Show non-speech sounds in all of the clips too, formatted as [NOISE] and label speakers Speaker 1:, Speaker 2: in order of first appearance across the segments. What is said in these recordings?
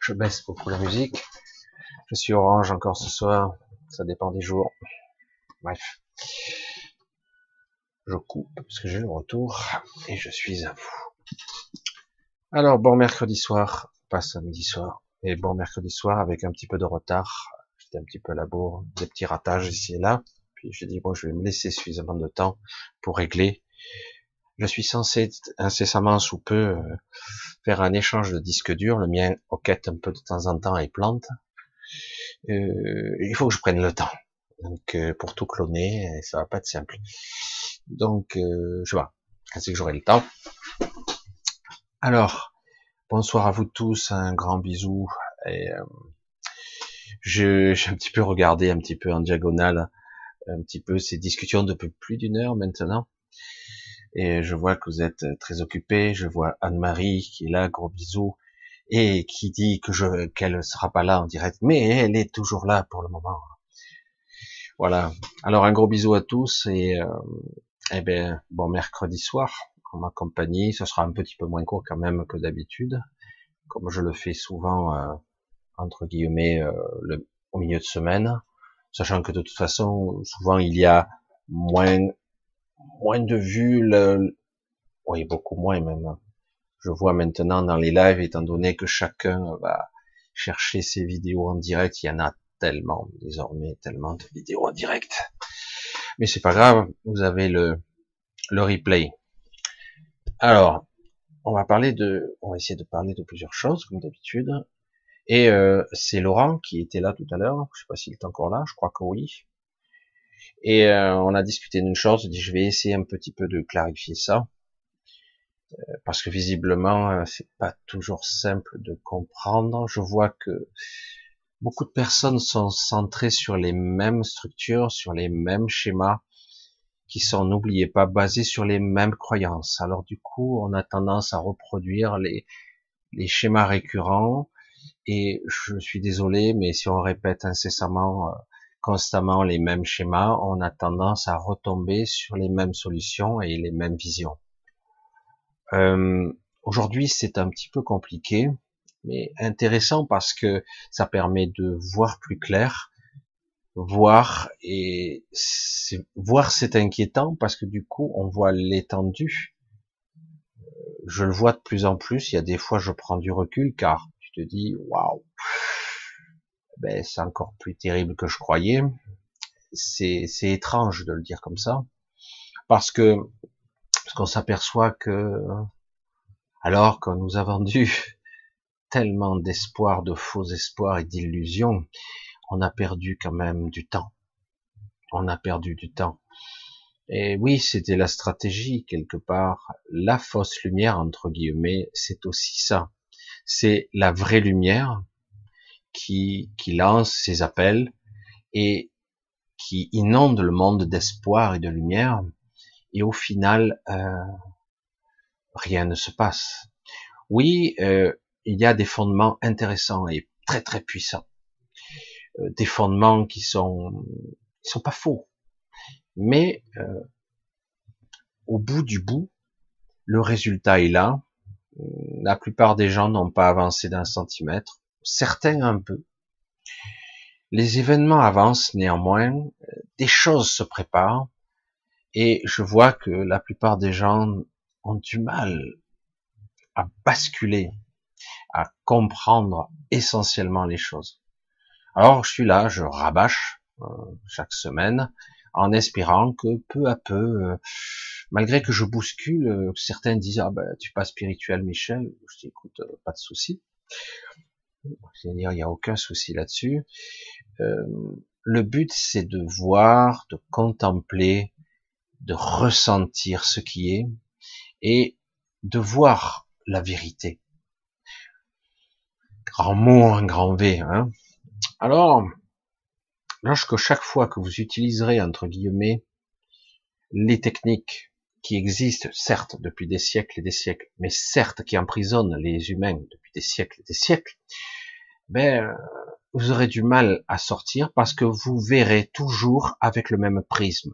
Speaker 1: Je baisse beaucoup la musique. Je suis orange encore ce soir. Ça dépend des jours. Bref. Je coupe parce que j'ai le retour et je suis à vous. Alors, bon mercredi soir, pas samedi soir, et bon mercredi soir avec un petit peu de retard. J'étais un petit peu à la bourre, des petits ratages ici et là. Puis j'ai dit, bon, je vais me laisser suffisamment de temps pour régler je suis censé incessamment sous peu euh, faire un échange de disques durs. Le mien hoquette un peu de temps en temps et plante. Euh, il faut que je prenne le temps. Donc euh, pour tout cloner, ça va pas être simple. Donc je sais pas. C'est que j'aurai le temps. Alors bonsoir à vous tous, un grand bisou. Et j'ai un petit peu regardé un petit peu en diagonale un petit peu ces discussions depuis plus d'une heure maintenant et je vois que vous êtes très occupé. Je vois Anne-Marie qui est là, gros bisous, et qui dit que je qu'elle sera pas là en direct, mais elle est toujours là pour le moment. Voilà. Alors un gros bisou à tous et euh, eh ben bon mercredi soir en ma compagnie. Ce sera un petit peu moins court quand même que d'habitude, comme je le fais souvent euh, entre guillemets euh, le, au milieu de semaine, sachant que de toute façon souvent il y a moins moins de vues, oui, beaucoup moins même. Je vois maintenant dans les lives, étant donné que chacun va chercher ses vidéos en direct, il y en a tellement désormais, tellement de vidéos en direct. Mais c'est pas grave, vous avez le, le replay. Alors, on va parler de, on va essayer de parler de plusieurs choses comme d'habitude. Et euh, c'est Laurent qui était là tout à l'heure. Je sais pas s'il est encore là. Je crois que oui. Et euh, on a discuté d'une chose, je vais essayer un petit peu de clarifier ça, euh, parce que visiblement euh, c'est pas toujours simple de comprendre. Je vois que beaucoup de personnes sont centrées sur les mêmes structures, sur les mêmes schémas, qui sont, n'oubliez pas, basés sur les mêmes croyances. Alors du coup, on a tendance à reproduire les, les schémas récurrents, et je suis désolé, mais si on répète incessamment constamment les mêmes schémas, on a tendance à retomber sur les mêmes solutions et les mêmes visions. Euh, Aujourd'hui, c'est un petit peu compliqué, mais intéressant parce que ça permet de voir plus clair, voir et voir c'est inquiétant parce que du coup on voit l'étendue. Je le vois de plus en plus. Il y a des fois je prends du recul car tu te dis waouh ben, c'est encore plus terrible que je croyais. C'est, étrange de le dire comme ça, parce que parce qu'on s'aperçoit que alors qu'on nous a vendu [LAUGHS] tellement d'espoir, de faux espoirs et d'illusions, on a perdu quand même du temps. On a perdu du temps. Et oui, c'était la stratégie quelque part. La fausse lumière, entre guillemets, c'est aussi ça. C'est la vraie lumière qui, lance ses appels et qui inonde le monde d'espoir et de lumière, et au final, euh, rien ne se passe. Oui, euh, il y a des fondements intéressants et très très puissants, euh, des fondements qui sont, qui sont pas faux, mais au bout du bout, le résultat est là. La plupart des gens n'ont pas avancé d'un centimètre certains un peu. Les événements avancent néanmoins, des choses se préparent, et je vois que la plupart des gens ont du mal à basculer, à comprendre essentiellement les choses. Alors je suis là, je rabâche euh, chaque semaine en espérant que peu à peu, euh, malgré que je bouscule, euh, certains disent ah ben tu pas spirituel Michel, je dis écoute pas de souci, il n'y a aucun souci là-dessus. Euh, le but, c'est de voir, de contempler, de ressentir ce qui est et de voir la vérité. Grand mot, un grand V. Hein Alors, lorsque chaque fois que vous utiliserez, entre guillemets, les techniques qui existent, certes, depuis des siècles et des siècles, mais certes, qui emprisonnent les humains depuis des siècles et des siècles, ben, vous aurez du mal à sortir parce que vous verrez toujours avec le même prisme.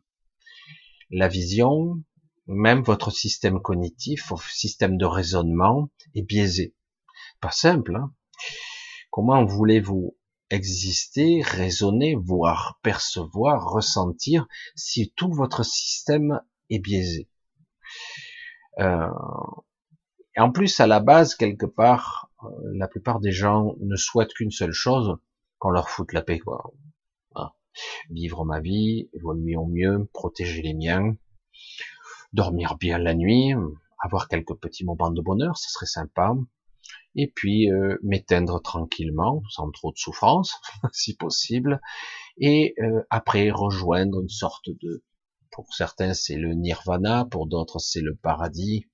Speaker 1: La vision, même votre système cognitif, votre système de raisonnement est biaisé. Pas simple. Hein Comment voulez-vous exister, raisonner, voir, percevoir, ressentir si tout votre système est biaisé? Euh, en plus, à la base, quelque part, euh, la plupart des gens ne souhaitent qu'une seule chose, qu'on leur foute la paix. Quoi. Vivre ma vie, évoluer au mieux, protéger les miens, dormir bien la nuit, avoir quelques petits moments de bonheur, ce serait sympa, et puis euh, m'éteindre tranquillement, sans trop de souffrance, [LAUGHS] si possible, et après rejoindre une sorte de, pour certains c'est le nirvana, pour d'autres c'est le paradis,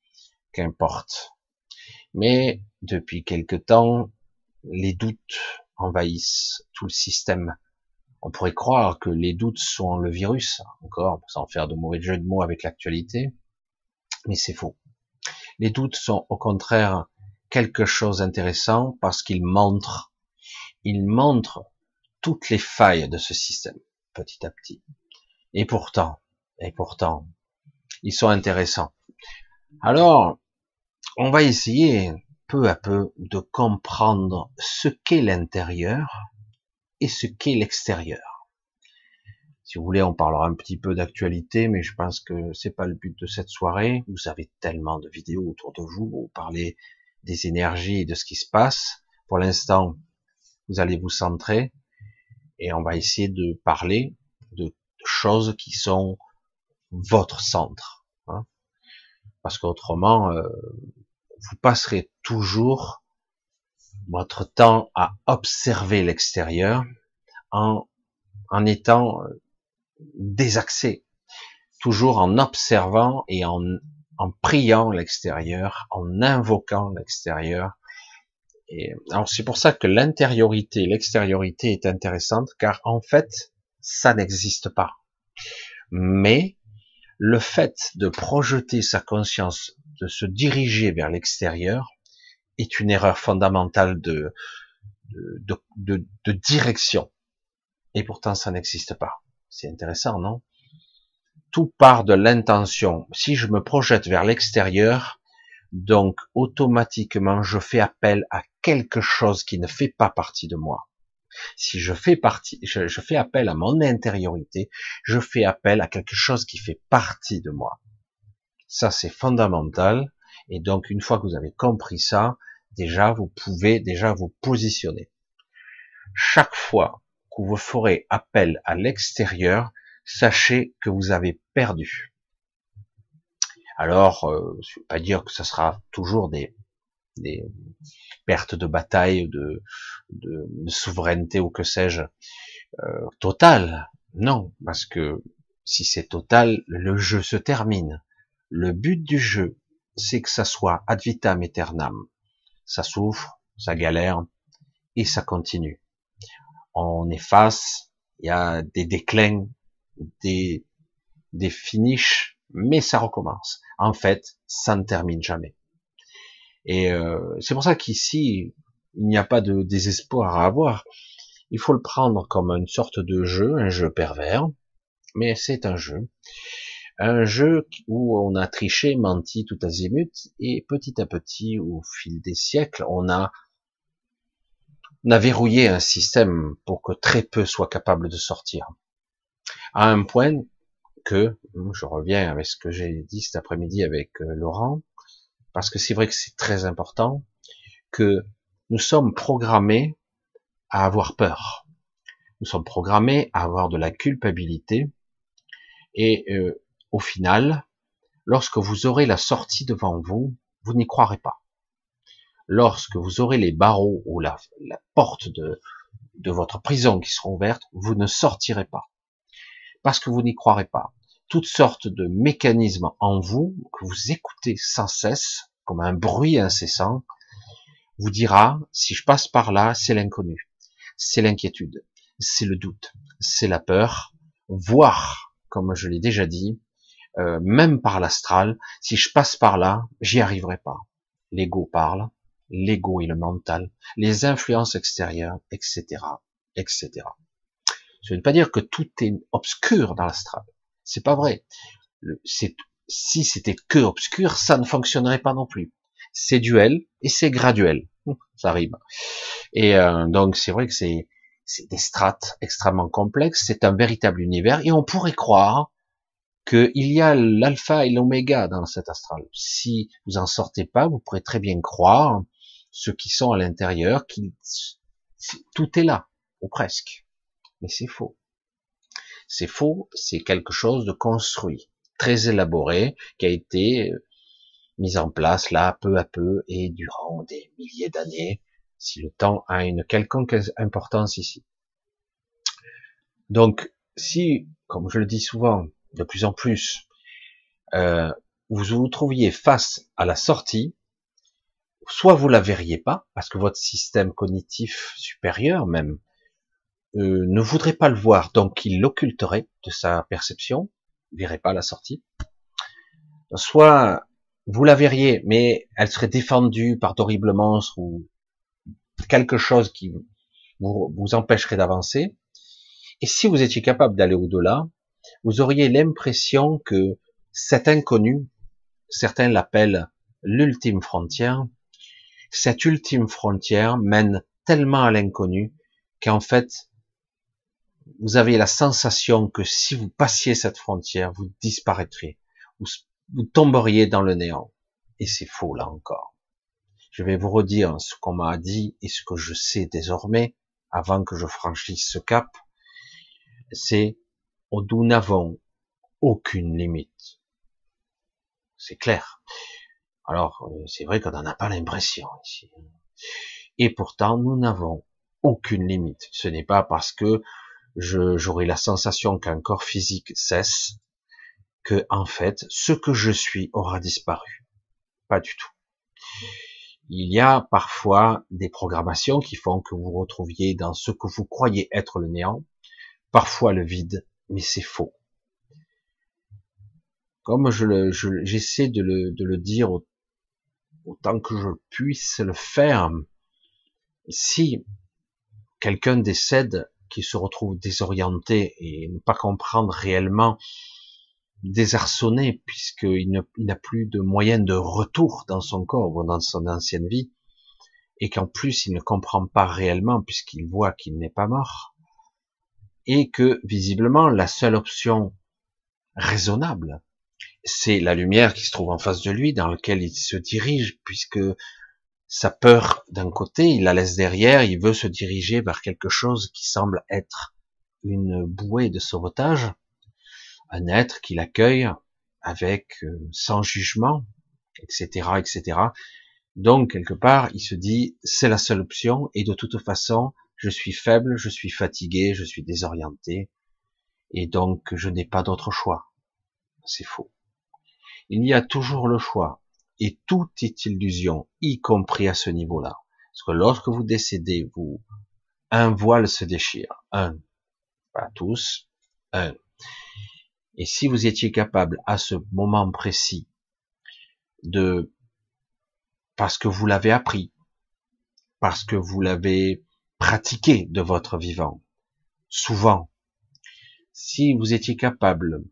Speaker 1: qu'importe. Mais depuis quelque temps, les doutes envahissent tout le système. On pourrait croire que les doutes sont le virus, encore, sans faire de mauvais jeux de mots avec l'actualité, mais c'est faux. Les doutes sont au contraire quelque chose d'intéressant parce qu'ils montrent, ils montrent toutes les failles de ce système, petit à petit. Et pourtant, et pourtant, ils sont intéressants. Alors, on va essayer peu à peu de comprendre ce qu'est l'intérieur et ce qu'est l'extérieur. Si vous voulez, on parlera un petit peu d'actualité, mais je pense que c'est pas le but de cette soirée. Vous avez tellement de vidéos autour de vous, vous parlez des énergies et de ce qui se passe. Pour l'instant, vous allez vous centrer et on va essayer de parler de choses qui sont votre centre. Hein. Parce qu'autrement, euh, vous passerez toujours votre temps à observer l'extérieur en, en étant euh, désaxé, toujours en observant et en, en priant l'extérieur, en invoquant l'extérieur. Et alors c'est pour ça que l'intériorité, l'extériorité est intéressante, car en fait, ça n'existe pas. Mais le fait de projeter sa conscience, de se diriger vers l'extérieur, est une erreur fondamentale de, direction. Et pourtant, ça n'existe pas. C'est intéressant, non? Tout part de l'intention. Si je me projette vers l'extérieur, donc automatiquement, je fais appel à quelque chose qui ne fait pas partie de moi. Si je fais partie, je, fais appel à mon intériorité, je fais appel à quelque chose qui fait partie de moi. Ça, c'est fondamental. Et donc, une fois que vous avez compris ça, déjà, vous pouvez déjà vous positionner. Chaque fois que vous ferez appel à l'extérieur, sachez que vous avez perdu. Alors, euh, je ne veux pas dire que ce sera toujours des, des pertes de bataille, de, de, souveraineté ou que sais-je, euh, totale. Non, parce que si c'est total, le jeu se termine. Le but du jeu, c'est que ça soit ad vitam aeternam. Ça souffre, ça galère, et ça continue. On efface, il y a des déclins, des, des finishes, mais ça recommence. En fait, ça ne termine jamais. Et euh, c'est pour ça qu'ici, il n'y a pas de désespoir à avoir. Il faut le prendre comme une sorte de jeu, un jeu pervers, mais c'est un jeu un jeu où on a triché, menti tout azimut, et petit à petit, au fil des siècles, on a, on a verrouillé un système pour que très peu soient capables de sortir. À un point que, je reviens avec ce que j'ai dit cet après-midi avec euh, Laurent, parce que c'est vrai que c'est très important, que nous sommes programmés à avoir peur. Nous sommes programmés à avoir de la culpabilité, et euh, au final, lorsque vous aurez la sortie devant vous, vous n'y croirez pas. Lorsque vous aurez les barreaux ou la, porte de, de votre prison qui seront ouvertes, vous ne sortirez pas. Parce que vous n'y croirez pas. Toutes sortes de mécanismes en vous, que vous écoutez sans cesse, comme un bruit incessant, vous dira, si je passe par là, c'est l'inconnu, c'est l'inquiétude, c'est le doute, c'est la peur, voire, comme je l'ai déjà dit, euh, même par l'astral, si je passe par là, j'y arriverai pas. L'ego parle, l'ego et le mental, les influences extérieures, etc., etc. Je ne veux pas dire que tout est obscur dans l'astral. C'est pas vrai. Si c'était que obscur, ça ne fonctionnerait pas non plus. C'est duel et c'est graduel. [LAUGHS] Ça arrive. Et euh, donc c'est vrai que c'est c'est des strates extrêmement complexes. C'est un véritable univers et on pourrait croire qu'il y a l'alpha et l'oméga dans cet astral. Si vous en sortez pas, vous pourrez très bien croire ceux qui sont à l'intérieur, qui tout est là, ou presque. Mais c'est faux. C'est faux, c'est quelque chose de construit, très élaboré, qui a été euh, mis en place là, peu à peu, et durant des milliers d'années, si le temps a une quelconque importance ici. Donc, si, comme je le dis souvent, de plus en plus, euh, vous vous trouviez face à la sortie, soit vous la verriez pas, parce que votre système cognitif supérieur même euh, ne voudrait pas le voir, donc il l'occulterait de sa perception, ne verrait pas la sortie. Soit vous la verriez, mais elle serait défendue par d'horribles monstres ou quelque chose qui vous, vous empêcherait d'avancer. Et si vous étiez capable d'aller au-delà, vous auriez l'impression que cet inconnu, certains l'appellent l'ultime frontière, cette ultime frontière mène tellement à l'inconnu qu'en fait, vous avez la sensation que si vous passiez cette frontière, vous disparaîtriez, vous, tomberiez dans le néant. Et c'est faux là encore. Je vais vous redire ce qu'on m'a dit et ce que je sais désormais avant que je franchisse ce cap. C'est nous n'avons aucune limite. C'est clair. Alors, euh, c'est vrai qu'on n'en a pas l'impression ici. Et pourtant, nous n'avons aucune limite. Ce n'est pas parce que j'aurai la sensation qu'un corps physique cesse que, en fait, ce que je suis aura disparu. Pas du tout. Il y a parfois des programmations qui font que vous retrouviez dans ce que vous croyez être le néant, parfois le vide, mais c'est faux. Comme je j'essaie de, le, de le dire autant que je puisse le faire. Si quelqu'un décède, qui se retrouve désorienté et ne pas comprendre réellement, désarçonné, puisqu'il n'a plus de moyen de retour dans son corps ou dans son ancienne vie, et qu'en plus il ne comprend pas réellement puisqu'il voit qu'il n'est pas mort, et que visiblement la seule option raisonnable, c'est la lumière qui se trouve en face de lui, dans laquelle il se dirige, puisque sa peur d'un côté, il la laisse derrière, il veut se diriger vers quelque chose qui semble être une bouée de sauvetage, un être qui l'accueille avec euh, sans jugement, etc., etc. Donc quelque part, il se dit c'est la seule option et de toute façon, je suis faible, je suis fatigué, je suis désorienté et donc je n'ai pas d'autre choix. C'est faux il y a toujours le choix. Et tout est illusion, y compris à ce niveau-là. Parce que lorsque vous décédez, vous, un voile se déchire. Un. Pas tous. Un. Et si vous étiez capable, à ce moment précis, de, parce que vous l'avez appris, parce que vous l'avez pratiqué de votre vivant, souvent, si vous étiez capable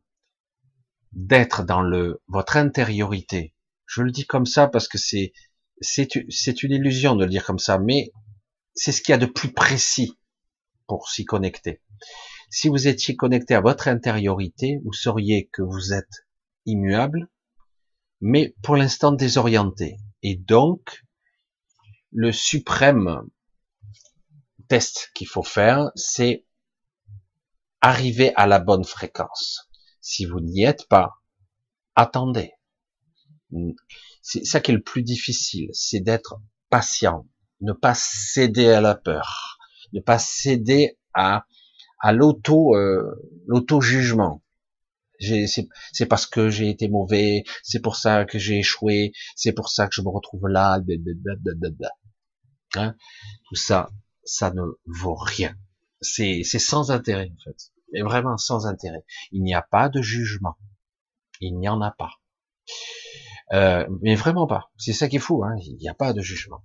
Speaker 1: d'être dans le votre intériorité. Je le dis comme ça parce que c'est c'est une illusion de le dire comme ça, mais c'est ce qu'il y a de plus précis pour s'y connecter. Si vous étiez connecté à votre intériorité, vous sauriez que vous êtes immuable, mais pour l'instant désorienté. Et donc, le suprême test qu'il faut faire, c'est arriver à la bonne fréquence. Si vous n'y êtes pas, attendez. C'est ça qui est le plus difficile, c'est d'être patient, ne pas céder à la peur, ne pas céder à à l'auto euh, l'auto jugement. C'est parce que j'ai été mauvais, c'est pour ça que j'ai échoué, c'est pour ça que je me retrouve là. Hein? Tout ça, ça ne vaut rien. C'est sans intérêt en fait mais vraiment sans intérêt. Il n'y a pas de jugement. Il n'y en a pas. Euh, mais vraiment pas. C'est ça qui est fou. Hein. Il n'y a pas de jugement.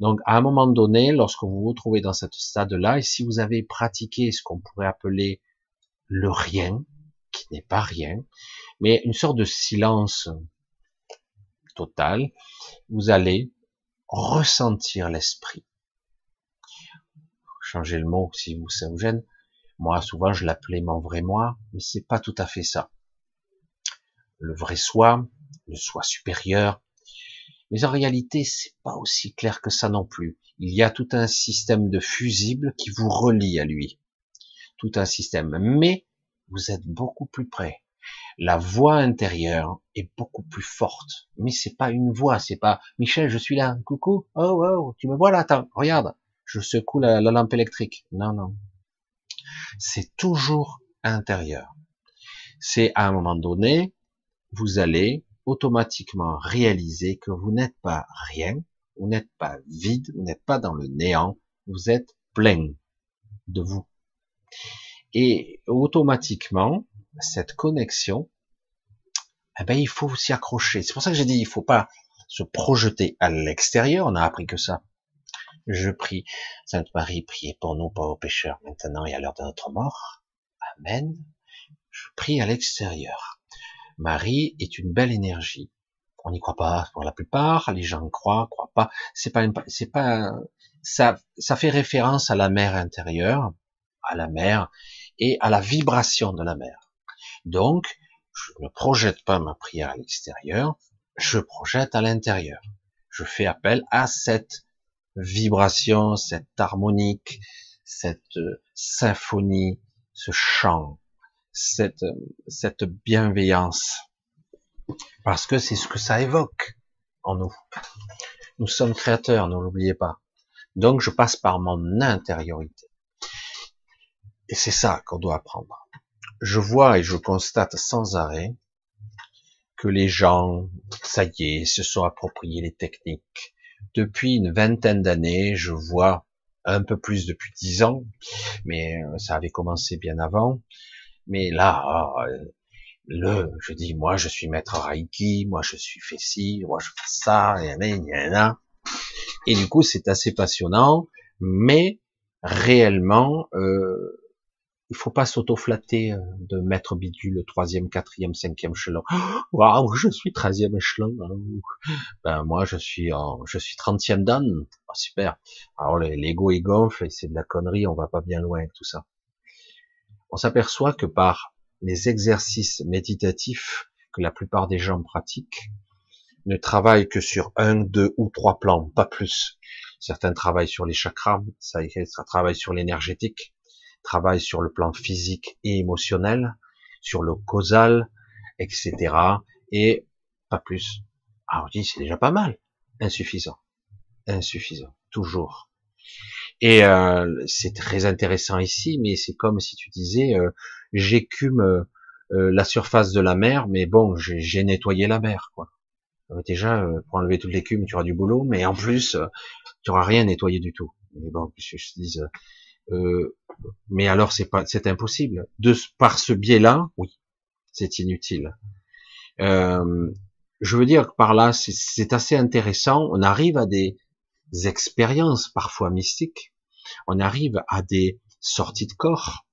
Speaker 1: Donc, à un moment donné, lorsque vous vous trouvez dans ce stade-là, et si vous avez pratiqué ce qu'on pourrait appeler le rien, qui n'est pas rien, mais une sorte de silence total, vous allez ressentir l'esprit. Changez le mot si vous ça vous gêne. Moi, souvent, je l'appelais mon vrai moi, mais c'est pas tout à fait ça. Le vrai soi, le soi supérieur. Mais en réalité, c'est pas aussi clair que ça non plus. Il y a tout un système de fusibles qui vous relie à lui. Tout un système. Mais vous êtes beaucoup plus près. La voix intérieure est beaucoup plus forte. Mais c'est pas une voix, c'est pas Michel, je suis là, coucou, oh, oh, tu me vois là, attends, regarde, je secoue la, la lampe électrique. Non, non. C'est toujours intérieur. C'est à un moment donné, vous allez automatiquement réaliser que vous n'êtes pas rien, vous n'êtes pas vide, vous n'êtes pas dans le néant, vous êtes plein de vous. Et automatiquement, cette connexion, eh ben, il faut s'y accrocher. C'est pour ça que j'ai dit, il faut pas se projeter à l'extérieur. On a appris que ça. Je prie, Sainte Marie, priez pour nous, pauvres pécheurs, maintenant et à l'heure de notre mort. Amen. Je prie à l'extérieur. Marie est une belle énergie. On n'y croit pas pour la plupart, les gens croient, croient pas. C'est pas, c'est pas, ça, ça fait référence à la mer intérieure, à la mer et à la vibration de la mer. Donc, je ne projette pas ma prière à l'extérieur, je projette à l'intérieur. Je fais appel à cette vibration, cette harmonique, cette symphonie, ce chant, cette, cette bienveillance. Parce que c'est ce que ça évoque en nous. Nous sommes créateurs, ne l'oubliez pas. Donc je passe par mon intériorité. Et c'est ça qu'on doit apprendre. Je vois et je constate sans arrêt que les gens, ça y est, se sont appropriés les techniques. Depuis une vingtaine d'années, je vois un peu plus depuis dix ans, mais euh, ça avait commencé bien avant. Mais là, euh, le, je dis, moi, je suis maître Reiki, moi, je suis fait ci, moi, je fais ça, et, et du coup, c'est assez passionnant, mais réellement, euh, il faut pas s'auto-flatter euh, de mettre bidule le troisième, quatrième, cinquième échelon. [GASPS] Waouh, je suis treizième échelon. Hein. Ben moi, je suis en, je suis trentième dan. Oh, super. Alors l'ego il gonfle et c'est de la connerie. On va pas bien loin avec tout ça. On s'aperçoit que par les exercices méditatifs que la plupart des gens pratiquent, ne travaillent que sur un, deux ou trois plans, pas plus. Certains travaillent sur les chakras, ça, travaille sur l'énergétique, travaille sur le plan physique et émotionnel, sur le causal, etc. Et pas plus. Alors je dis, c'est déjà pas mal. Insuffisant. Insuffisant. Toujours. Et euh, c'est très intéressant ici, mais c'est comme si tu disais, euh, j'écume euh, la surface de la mer, mais bon, j'ai nettoyé la mer, quoi. Déjà, pour enlever toute l'écume, tu auras du boulot, mais en plus, tu auras rien nettoyé du tout. Mais bon, je, je dis, euh, mais alors c'est pas, c'est impossible. De par ce biais-là, oui, c'est inutile. Euh, je veux dire que par là, c'est assez intéressant. On arrive à des expériences parfois mystiques. On arrive à des sorties de corps,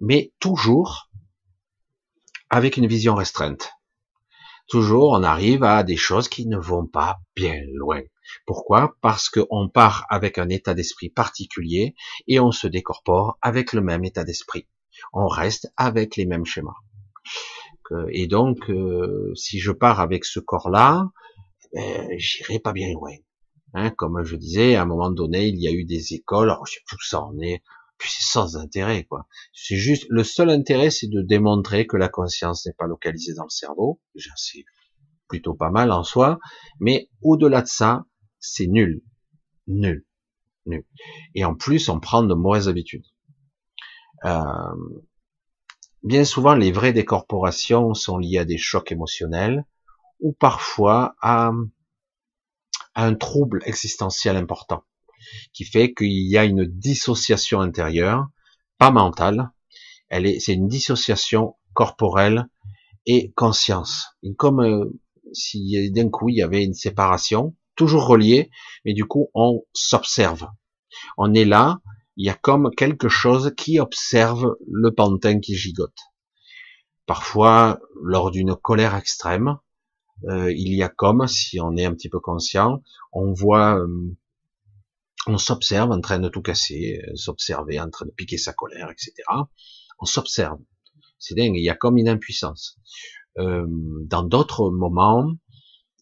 Speaker 1: mais toujours avec une vision restreinte. Toujours, on arrive à des choses qui ne vont pas bien loin. Pourquoi? Parce qu'on part avec un état d'esprit particulier et on se décorpore avec le même état d'esprit. On reste avec les mêmes schémas. Et donc, euh, si je pars avec ce corps-là, ben, j'irai pas bien loin. Hein, comme je disais, à un moment donné, il y a eu des écoles, alors je sais plus ça en est, puis c'est sans intérêt, quoi. C'est juste, le seul intérêt, c'est de démontrer que la conscience n'est pas localisée dans le cerveau. Déjà, c'est plutôt pas mal en soi. Mais au-delà de ça, c'est nul. Nul. Nul. Et en plus, on prend de mauvaises habitudes. Euh, bien souvent, les vraies décorporations sont liées à des chocs émotionnels ou parfois à, un trouble existentiel important qui fait qu'il y a une dissociation intérieure, pas mentale, elle est, c'est une dissociation corporelle et conscience. comme euh, si d'un coup il y avait une séparation, toujours relié, mais du coup, on s'observe. On est là, il y a comme quelque chose qui observe le pantin qui gigote. Parfois, lors d'une colère extrême, euh, il y a comme, si on est un petit peu conscient, on voit, euh, on s'observe en train de tout casser, euh, s'observer en train de piquer sa colère, etc. On s'observe. C'est dingue, il y a comme une impuissance. dans d'autres moments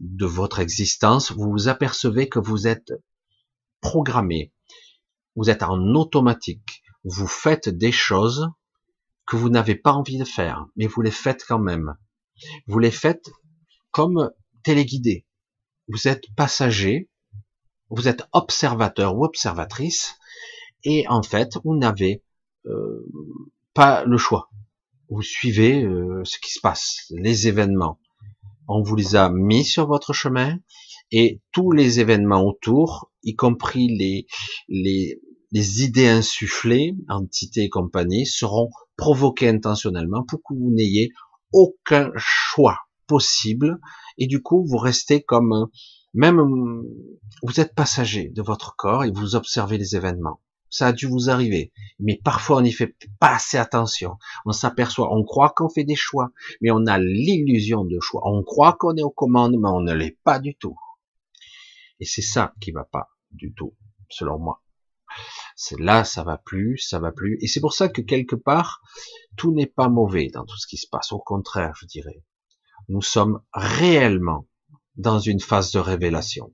Speaker 1: de votre existence, vous vous apercevez que vous êtes programmé, vous êtes en automatique, vous faites des choses que vous n'avez pas envie de faire, mais vous les faites quand même. Vous les faites comme téléguidé. Vous êtes passager, vous êtes observateur ou observatrice, et en fait, vous n'avez euh, pas le choix. Vous suivez euh, ce qui se passe, les événements. On vous les a mis sur votre chemin, et tous les événements autour, y compris les, idées insufflées, entités et compagnie, seront provoquées intentionnellement pour que vous n'ayez aucun choix et du coup vous restez comme même vous êtes passager de votre corps et vous observez les événements. Ça a dû vous arriver, mais parfois on n'y fait pas assez attention. On s'aperçoit, on croit qu'on fait des choix, mais on a l'illusion de choix. On croit qu'on est aux commandes, mais on ne l'est pas du tout. Et c'est ça qui va pas du tout, selon moi. C'est là, ça va plus, ça va plus. Et c'est pour ça que quelque part, tout n'est pas mauvais dans tout ce qui se passe. Au contraire, je dirais nous sommes réellement dans une phase de révélation.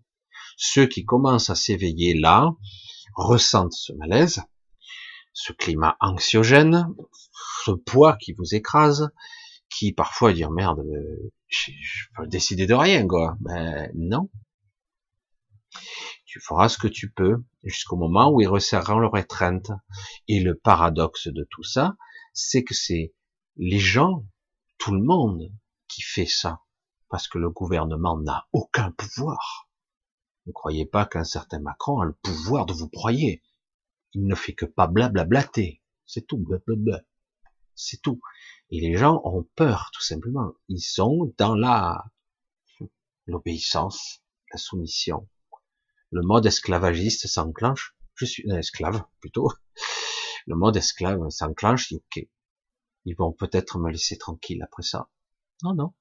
Speaker 1: Ceux qui commencent à s'éveiller là ressentent ce malaise, ce climat anxiogène, ce poids qui vous écrase, qui parfois dire merde, je, peux décider de rien quoi. Ben non. Tu feras ce que tu peux jusqu'au moment où ils resserreront leur étreinte. Et le paradoxe de tout ça, c'est que c'est les gens, tout le monde, qui fait ça, parce que le gouvernement n'a aucun pouvoir. Ne croyez pas qu'un certain Macron a le pouvoir de vous croyer. Il ne fait que pas blablablater. C'est tout, blablabla. C'est tout. Et les gens ont peur, tout simplement. Ils sont dans la, l'obéissance, la soumission. Le mode esclavagiste s'enclenche. Je suis un esclave, plutôt. Le mode esclave s'enclenche, ok. Ils vont peut-être me laisser tranquille après ça. Non, non.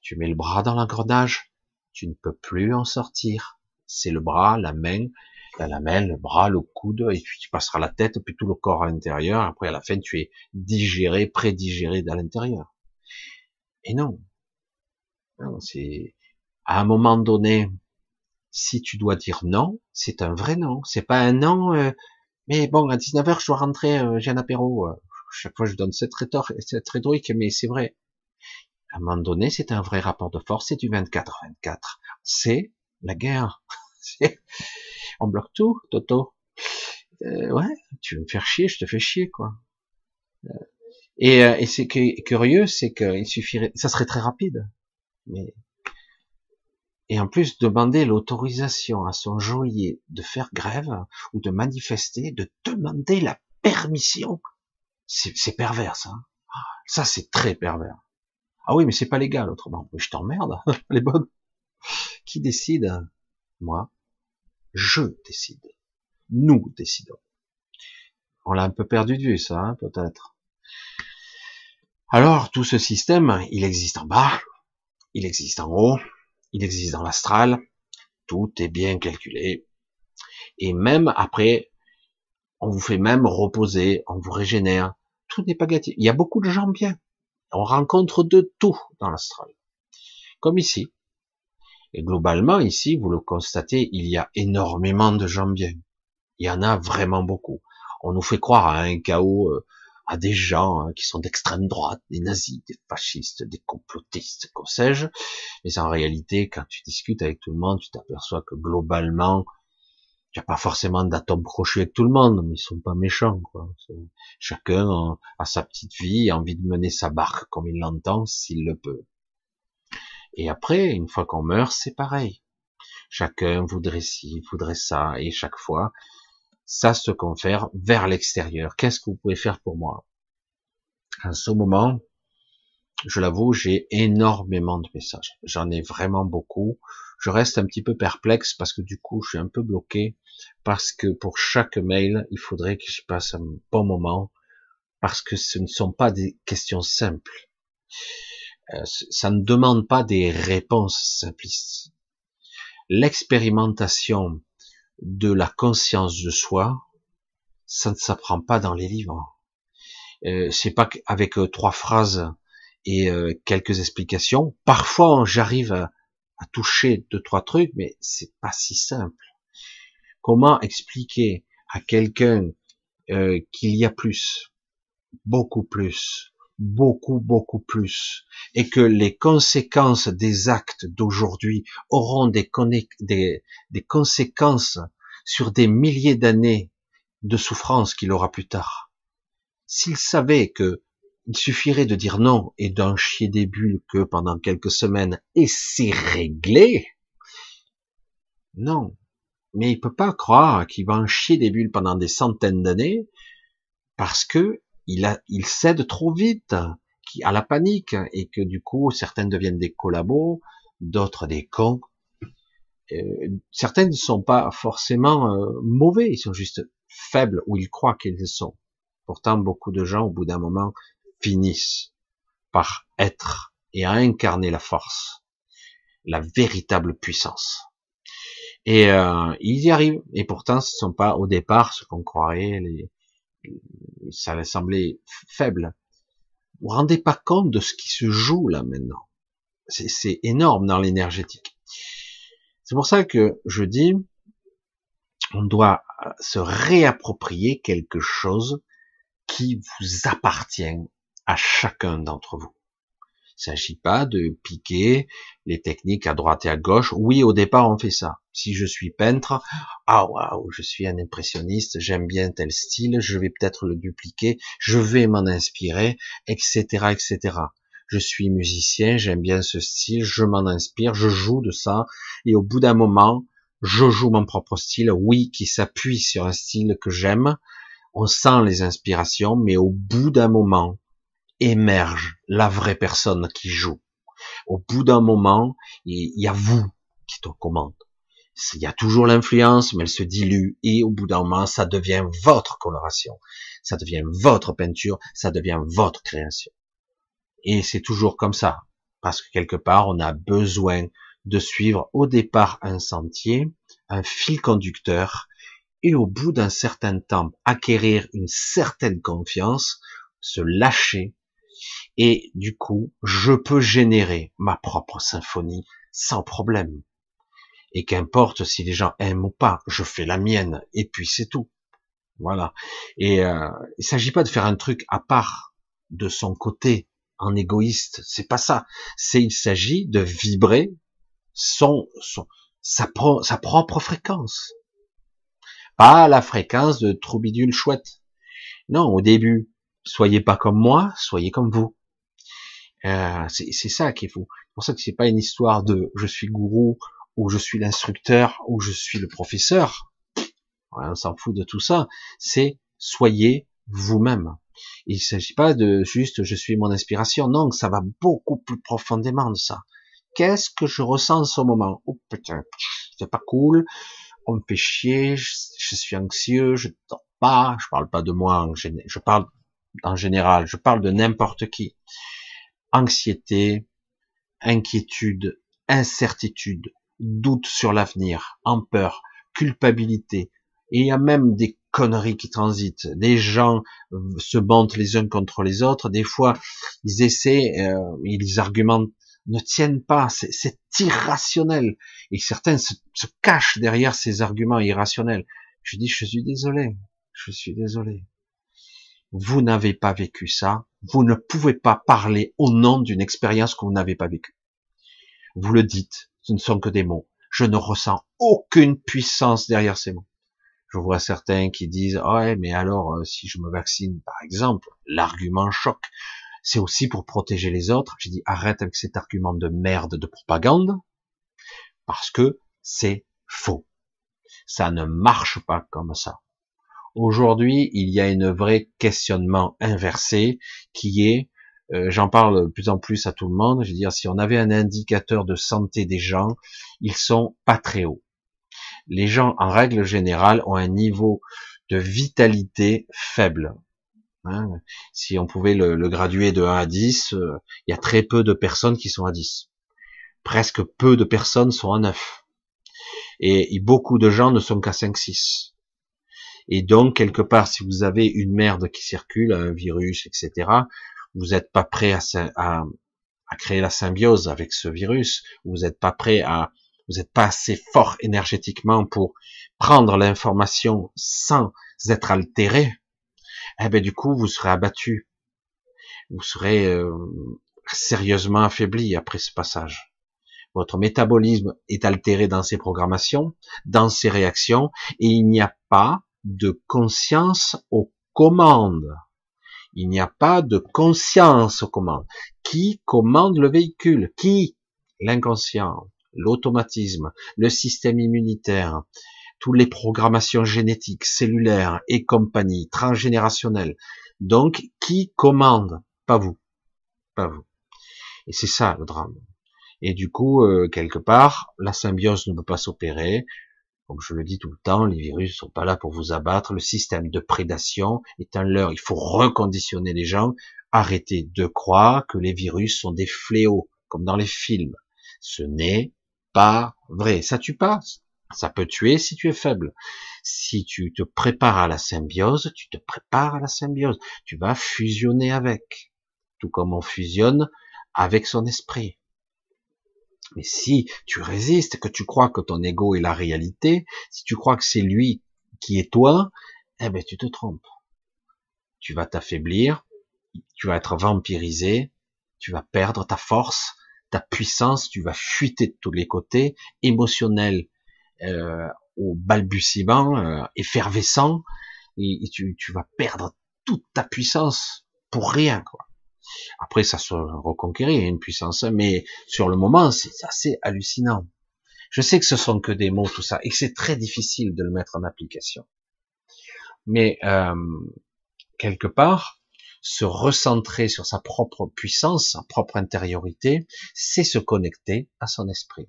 Speaker 1: Tu mets le bras dans l'engrenage, tu ne peux plus en sortir. C'est le bras, la main, la lamelle, le bras, le coude, et puis tu passeras la tête, puis tout le corps à l'intérieur. Après, à la fin, tu es digéré, prédigéré à l'intérieur. Et non. non c'est à un moment donné, si tu dois dire non, c'est un vrai non. C'est pas un non. Euh, mais bon, à 19h, je dois rentrer, euh, j'ai un apéro. Euh, chaque fois, je donne cette, cette rhétorique, mais c'est vrai à un moment donné, c'est un vrai rapport de force, c'est du 24-24. C'est la guerre. [LAUGHS] On bloque tout, Toto. Euh, ouais, tu veux me faire chier, je te fais chier, quoi. Euh, et, euh, et c'est curieux, c'est qu'il suffirait, ça serait très rapide, mais et en plus demander l'autorisation à son geôlier de faire grève ou de manifester, de demander la permission, c'est pervers, ça. Ça, c'est très pervers. Ah oui, mais c'est pas légal autrement. Je t'emmerde, [LAUGHS] les bonnes. Qui décide? Moi. Je décide. Nous décidons. On l'a un peu perdu de vue, ça, hein, peut-être. Alors, tout ce système, il existe en bas, il existe en haut, il existe dans l'astral, tout est bien calculé. Et même après, on vous fait même reposer, on vous régénère, tout n'est pas gâté. Il y a beaucoup de gens bien, on rencontre de tout dans l'astral. Comme ici. Et globalement, ici, vous le constatez, il y a énormément de gens bien. Il y en a vraiment beaucoup. On nous fait croire à un chaos, euh, à des gens hein, qui sont d'extrême droite, des nazis, des fascistes, des complotistes, qu'en sais-je. Mais en réalité, quand tu discutes avec tout le monde, tu t'aperçois que globalement, il n'y a pas forcément d'atomes crochus avec tout le monde, mais ils sont pas méchants. Chacun a sa petite vie, a envie de mener sa barque comme il l'entend, s'il le peut. Et après, une fois qu'on meurt, c'est pareil. Chacun voudrait ci, voudrait ça, et chaque fois, ça se confère vers l'extérieur. Qu'est-ce que vous pouvez faire pour moi? En ce moment, je l'avoue, j'ai énormément de messages. J'en ai vraiment beaucoup. Je reste un petit peu perplexe parce que du coup, je suis un peu bloqué parce que pour chaque mail, il faudrait que je passe un bon moment parce que ce ne sont pas des questions simples. Euh, ça ne demande pas des réponses simplistes. L'expérimentation de la conscience de soi, ça ne s'apprend pas dans les livres. Euh, c'est pas avec euh, trois phrases et euh, quelques explications. Parfois, j'arrive à, à, toucher deux trois trucs, mais c'est pas si simple. Comment expliquer à quelqu'un euh, qu'il y a plus, beaucoup plus, beaucoup, beaucoup plus, et que les conséquences des actes d'aujourd'hui auront des, des, des, conséquences sur des milliers d'années de souffrance qu'il aura plus tard? S'il savait que il suffirait de dire non et d'en chier des bulles que pendant quelques semaines et c'est réglé, non. Mais il peut pas croire qu'il va en chier des bulles pendant des centaines d'années parce que il, cède trop vite à la panique et que du coup certains deviennent des collabos, d'autres des cons. Euh, certains ne sont pas forcément euh, mauvais, ils sont juste faibles ou ils croient qu'ils sont. Pourtant, beaucoup de gens, au bout d'un moment, finissent par être et à incarner la force, la véritable puissance. Et euh, ils y arrivent. Et pourtant, ce ne sont pas au départ ce qu'on croirait ça va sembler faible. Vous vous rendez pas compte de ce qui se joue là maintenant. C'est énorme dans l'énergétique. C'est pour ça que je dis, on doit se réapproprier quelque chose qui vous appartient à chacun d'entre vous. Il s'agit pas de piquer les techniques à droite et à gauche. Oui, au départ, on fait ça. Si je suis peintre, ah waouh, je suis un impressionniste, j'aime bien tel style, je vais peut-être le dupliquer, je vais m'en inspirer, etc., etc. Je suis musicien, j'aime bien ce style, je m'en inspire, je joue de ça, et au bout d'un moment, je joue mon propre style, oui, qui s'appuie sur un style que j'aime. On sent les inspirations, mais au bout d'un moment, émerge la vraie personne qui joue. Au bout d'un moment, il y a vous qui te commande. Il y a toujours l'influence, mais elle se dilue et au bout d'un moment, ça devient votre coloration, ça devient votre peinture, ça devient votre création. Et c'est toujours comme ça, parce que quelque part, on a besoin de suivre au départ un sentier, un fil conducteur, et au bout d'un certain temps, acquérir une certaine confiance, se lâcher et du coup, je peux générer ma propre symphonie sans problème. Et qu'importe si les gens aiment ou pas, je fais la mienne, et puis c'est tout. Voilà. Et euh, il s'agit pas de faire un truc à part de son côté, en égoïste. C'est pas ça. C'est il s'agit de vibrer son, son sa, sa propre fréquence. Pas la fréquence de troubidule chouette. Non, au début, soyez pas comme moi, soyez comme vous. Euh, c'est ça qui est fou. C'est pour ça que c'est pas une histoire de je suis gourou ou je suis l'instructeur ou je suis le professeur. on s'en fout de tout ça. C'est soyez vous-même. Il s'agit pas de juste je suis mon inspiration. Non, ça va beaucoup plus profondément de ça. Qu'est-ce que je ressens en ce moment? Oh putain, c'est pas cool. On me fait chier. Je, suis anxieux. Je dors pas. Je parle pas de moi. Je parle en général. Je parle de n'importe qui anxiété, inquiétude, incertitude, doute sur l'avenir, en peur, culpabilité. Et il y a même des conneries qui transitent. Des gens se bantent les uns contre les autres. Des fois, ils essaient, euh, ils argumentent, ne tiennent pas. C'est irrationnel. Et certains se, se, cachent derrière ces arguments irrationnels. Je dis, je suis désolé. Je suis désolé. Vous n'avez pas vécu ça. Vous ne pouvez pas parler au nom d'une expérience que vous n'avez pas vécue. Vous le dites, ce ne sont que des mots. Je ne ressens aucune puissance derrière ces mots. Je vois certains qui disent, ouais, mais alors, euh, si je me vaccine, par exemple, l'argument choc, c'est aussi pour protéger les autres. J'ai dit, arrête avec cet argument de merde de propagande, parce que c'est faux. Ça ne marche pas comme ça. Aujourd'hui, il y a une vraie questionnement inversé qui est, euh, j'en parle de plus en plus à tout le monde, je veux dire, si on avait un indicateur de santé des gens, ils sont pas très hauts. Les gens, en règle générale, ont un niveau de vitalité faible. Hein. si on pouvait le, graduer de 1 à 10, euh, il y a très peu de personnes qui sont à 10. Presque peu de personnes sont à 9. Et, beaucoup de gens ne sont qu'à 5, 6. Et donc, quelque part, si vous avez une merde qui circule, un virus, etc., vous n'êtes pas prêt à, créer la symbiose avec ce virus, vous n'êtes pas prêt à, vous n'êtes pas assez fort énergétiquement pour prendre l'information sans être altéré, eh ben du coup vous serez abattu, vous serez euh, sérieusement affaibli après ce passage. Votre métabolisme est altéré dans ses programmations, dans ses réactions, et il n'y a pas de conscience aux commandes. Il n'y a pas de conscience aux commandes. Qui commande le véhicule? Qui? L'inconscient, l'automatisme, le système immunitaire, toutes les programmations génétiques, cellulaires et compagnie, transgénérationnelles. Donc, qui commande? Pas vous. Pas vous. Et c'est ça le drame. Et du coup, euh, quelque part, la symbiose ne peut pas s'opérer. Comme je le dis tout le temps, les virus sont pas là pour vous abattre. Le système de prédation est un leurre. Il faut reconditionner les gens. Arrêtez de croire que les virus sont des fléaux, comme dans les films. Ce n'est pas vrai. Ça tue pas. Ça peut tuer si tu es faible. Si tu te prépares à la symbiose, tu te prépares à la symbiose. Tu vas fusionner avec. Tout comme on fusionne avec son esprit. Mais si tu résistes, que tu crois que ton ego est la réalité, si tu crois que c'est lui qui est toi, eh ben tu te trompes. Tu vas t'affaiblir, tu vas être vampirisé, tu vas perdre ta force, ta puissance, tu vas fuiter de tous les côtés, émotionnel, euh, au balbutiement, euh, effervescent, et, tu, tu, vas perdre toute ta puissance pour rien, quoi. Après, ça se reconquérir une puissance, mais sur le moment, c'est assez hallucinant. Je sais que ce sont que des mots, tout ça, et que c'est très difficile de le mettre en application. Mais euh, quelque part, se recentrer sur sa propre puissance, sa propre intériorité, c'est se connecter à son esprit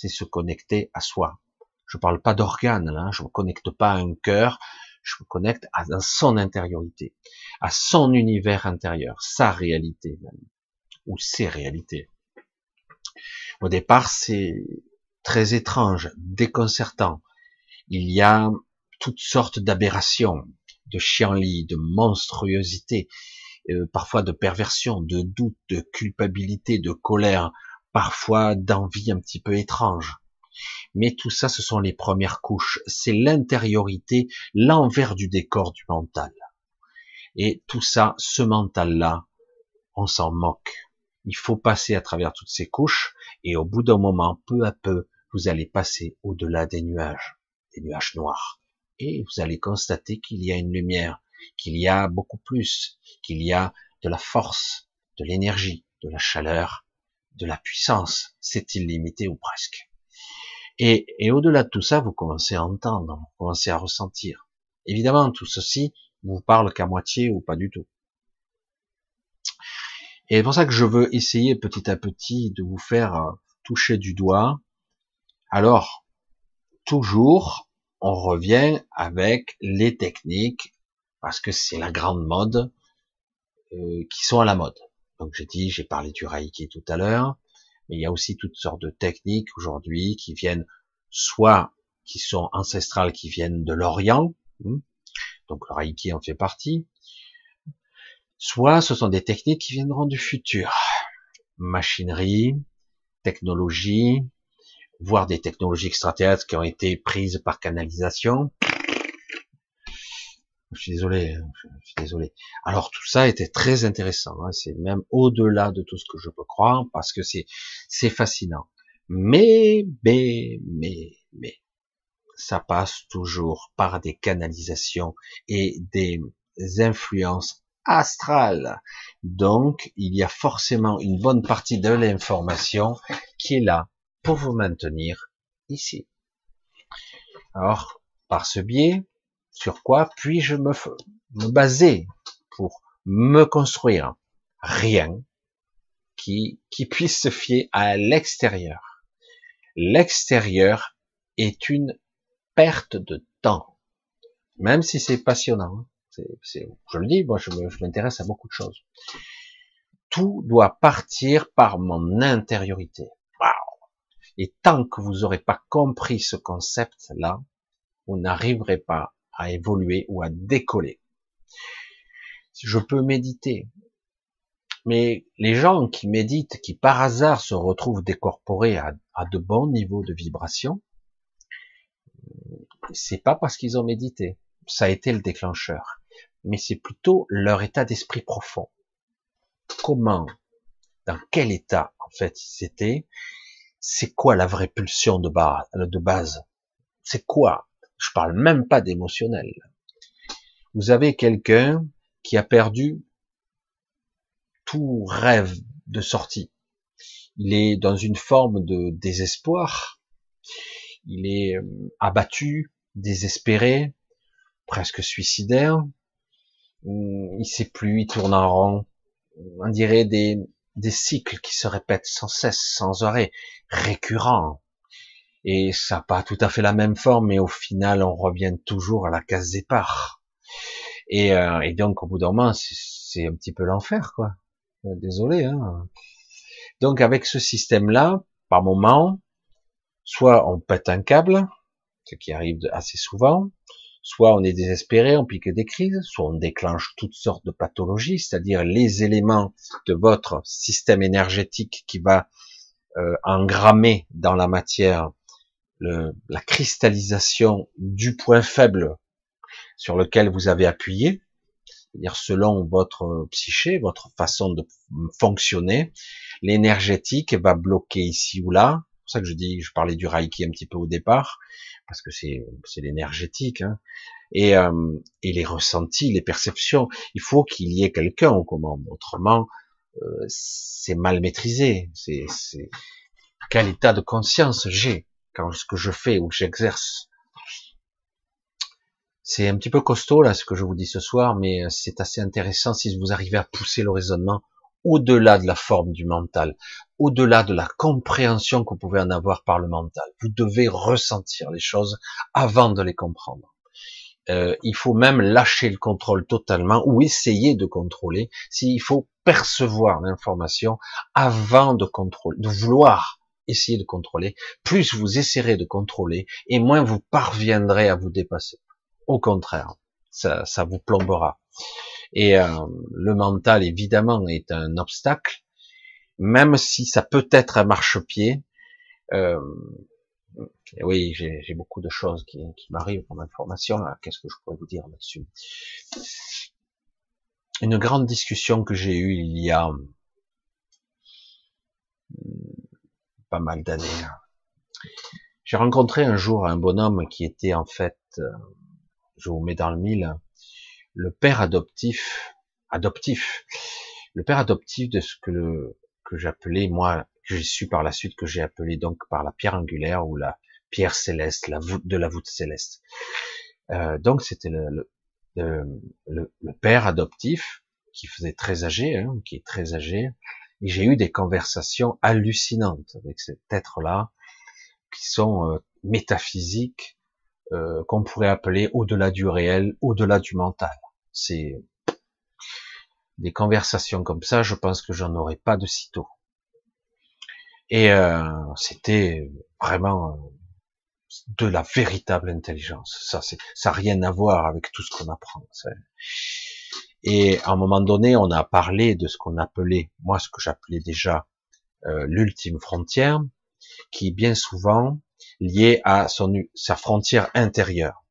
Speaker 1: c'est se connecter à soi. Je parle pas d'organes, là, je me connecte pas à un cœur, je me connecte à son intériorité, à son univers intérieur, sa réalité même, ou ses réalités. Au départ, c'est très étrange, déconcertant. Il y a toutes sortes d'aberrations, de chienlit, de monstruosité, euh, parfois de perversion, de doute, de culpabilité, de colère parfois d'envie un petit peu étrange. Mais tout ça, ce sont les premières couches. C'est l'intériorité, l'envers du décor du mental. Et tout ça, ce mental-là, on s'en moque. Il faut passer à travers toutes ces couches, et au bout d'un moment, peu à peu, vous allez passer au-delà des nuages, des nuages noirs. Et vous allez constater qu'il y a une lumière, qu'il y a beaucoup plus, qu'il y a de la force, de l'énergie, de la chaleur, de la puissance, c'est illimité ou presque. Et, au-delà de tout ça, vous commencez à entendre, vous commencez à ressentir. Évidemment, tout ceci vous parle qu'à moitié ou pas du tout. Et c'est pour ça que je veux essayer petit à petit de vous faire euh, toucher du doigt. Alors, toujours, on revient avec les techniques, parce que c'est la grande mode, euh, qui sont à la mode. Donc j'ai dit, j'ai parlé du Reiki tout à l'heure, mais il y a aussi toutes sortes de techniques aujourd'hui qui viennent soit qui sont ancestrales, qui viennent de l'Orient, hmm, donc le Reiki en fait partie, soit ce sont des techniques qui viendront du futur, machinerie, technologie, voire des technologies extraterrestres qui ont été prises par canalisation, je suis désolé, je suis désolé. Alors tout ça était très intéressant. Hein, c'est même au-delà de tout ce que je peux croire parce que c'est c'est fascinant. Mais mais mais mais ça passe toujours par des canalisations et des influences astrales. Donc il y a forcément une bonne partie de l'information qui est là pour vous maintenir ici. Alors par ce biais, sur quoi puis-je me, me baser pour me construire Rien qui, qui puisse se fier à l'extérieur? L'extérieur est une perte de temps. Même si c'est passionnant, je le dis, moi, je m'intéresse à beaucoup de choses. Tout doit partir par mon intériorité. Et tant que vous n'aurez pas compris ce concept-là, vous n'arriverez pas à évoluer ou à décoller. Je peux méditer, mais les gens qui méditent, qui par hasard se retrouvent décorporés à, à de bons niveaux de vibration, c'est pas parce qu'ils ont médité. Ça a été le déclencheur. Mais c'est plutôt leur état d'esprit profond. Comment, dans quel état, en fait, ils étaient, c'est quoi la vraie pulsion de base, de base? C'est quoi? Je parle même pas d'émotionnel. Vous avez quelqu'un qui a perdu tout rêve de sortie. Il est dans une forme de désespoir. Il est euh, abattu, désespéré, presque suicidaire. Il sait plus, il tourne en rond. On dirait des, des cycles qui se répètent sans cesse, sans arrêt, récurrents. Et ça n'a pas tout à fait la même forme, mais au final, on revient toujours à la case départ. Et, euh, et donc, au bout d'un moment, c'est un petit peu l'enfer, quoi. Euh, désolé. Hein. Donc, avec ce système-là, par moment, soit on pète un câble, ce qui arrive assez souvent, soit on est désespéré, on pique des crises, soit on déclenche toutes sortes de pathologies, c'est-à-dire les éléments de votre système énergétique qui va euh, engrammer dans la matière le, la cristallisation du point faible sur lequel vous avez appuyé, c'est-à-dire selon votre psyché, votre façon de fonctionner, l'énergétique va bloquer ici ou là. C'est pour ça que je dis, je parlais du Reiki un petit peu au départ, parce que c'est l'énergétique, hein. et, euh, et les ressentis, les perceptions. Il faut qu'il y ait quelqu'un aux commandes, autrement euh, c'est mal maîtrisé. C'est quel état de conscience j'ai? Quand ce que je fais ou j'exerce. C'est un petit peu costaud là ce que je vous dis ce soir, mais c'est assez intéressant si vous arrivez à pousser le raisonnement au-delà de la forme du mental, au-delà de la compréhension que vous pouvez en avoir par le mental. Vous devez ressentir les choses avant de les comprendre. Euh, il faut même lâcher le contrôle totalement ou essayer de contrôler. S'il faut percevoir l'information avant de contrôler, de vouloir essayer de contrôler, plus vous essaierez de contrôler et moins vous parviendrez à vous dépasser. Au contraire, ça, ça vous plombera. Et euh, le mental, évidemment, est un obstacle, même si ça peut être un marchepied. Euh, oui, j'ai beaucoup de choses qui, qui m'arrivent comme information. Qu'est-ce que je pourrais vous dire là-dessus? Une grande discussion que j'ai eue il y a pas mal d'années. J'ai rencontré un jour un bonhomme qui était en fait, euh, je vous mets dans le mille, le père adoptif, adoptif, le père adoptif de ce que, que j'appelais moi, que j'ai su par la suite que j'ai appelé donc par la pierre angulaire ou la pierre céleste, la voûte de la voûte céleste. Euh, donc c'était le, père adoptif qui faisait très âgé, hein, qui est très âgé, j'ai eu des conversations hallucinantes avec cet être-là, qui sont euh, métaphysiques, euh, qu'on pourrait appeler au-delà du réel, au-delà du mental. C'est des conversations comme ça, je pense que j'en aurais pas de sitôt. Et euh, c'était vraiment de la véritable intelligence. Ça, c'est, ça n'a rien à voir avec tout ce qu'on apprend. Et à un moment donné, on a parlé de ce qu'on appelait, moi, ce que j'appelais déjà euh, l'ultime frontière, qui bien souvent liée à son, sa frontière intérieure.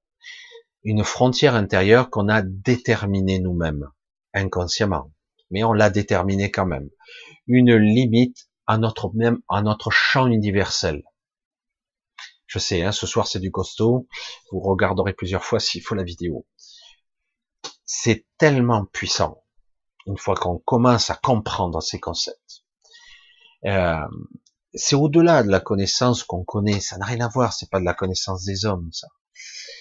Speaker 1: Une frontière intérieure qu'on a déterminée nous-mêmes, inconsciemment, mais on l'a déterminée quand même. Une limite à notre même, à notre champ universel. Je sais, hein, ce soir c'est du costaud. Vous regarderez plusieurs fois s'il faut la vidéo. C'est tellement puissant une fois qu'on commence à comprendre ces concepts. Euh, c'est au-delà de la connaissance qu'on connaît. Ça n'a rien à voir. C'est pas de la connaissance des hommes, ça.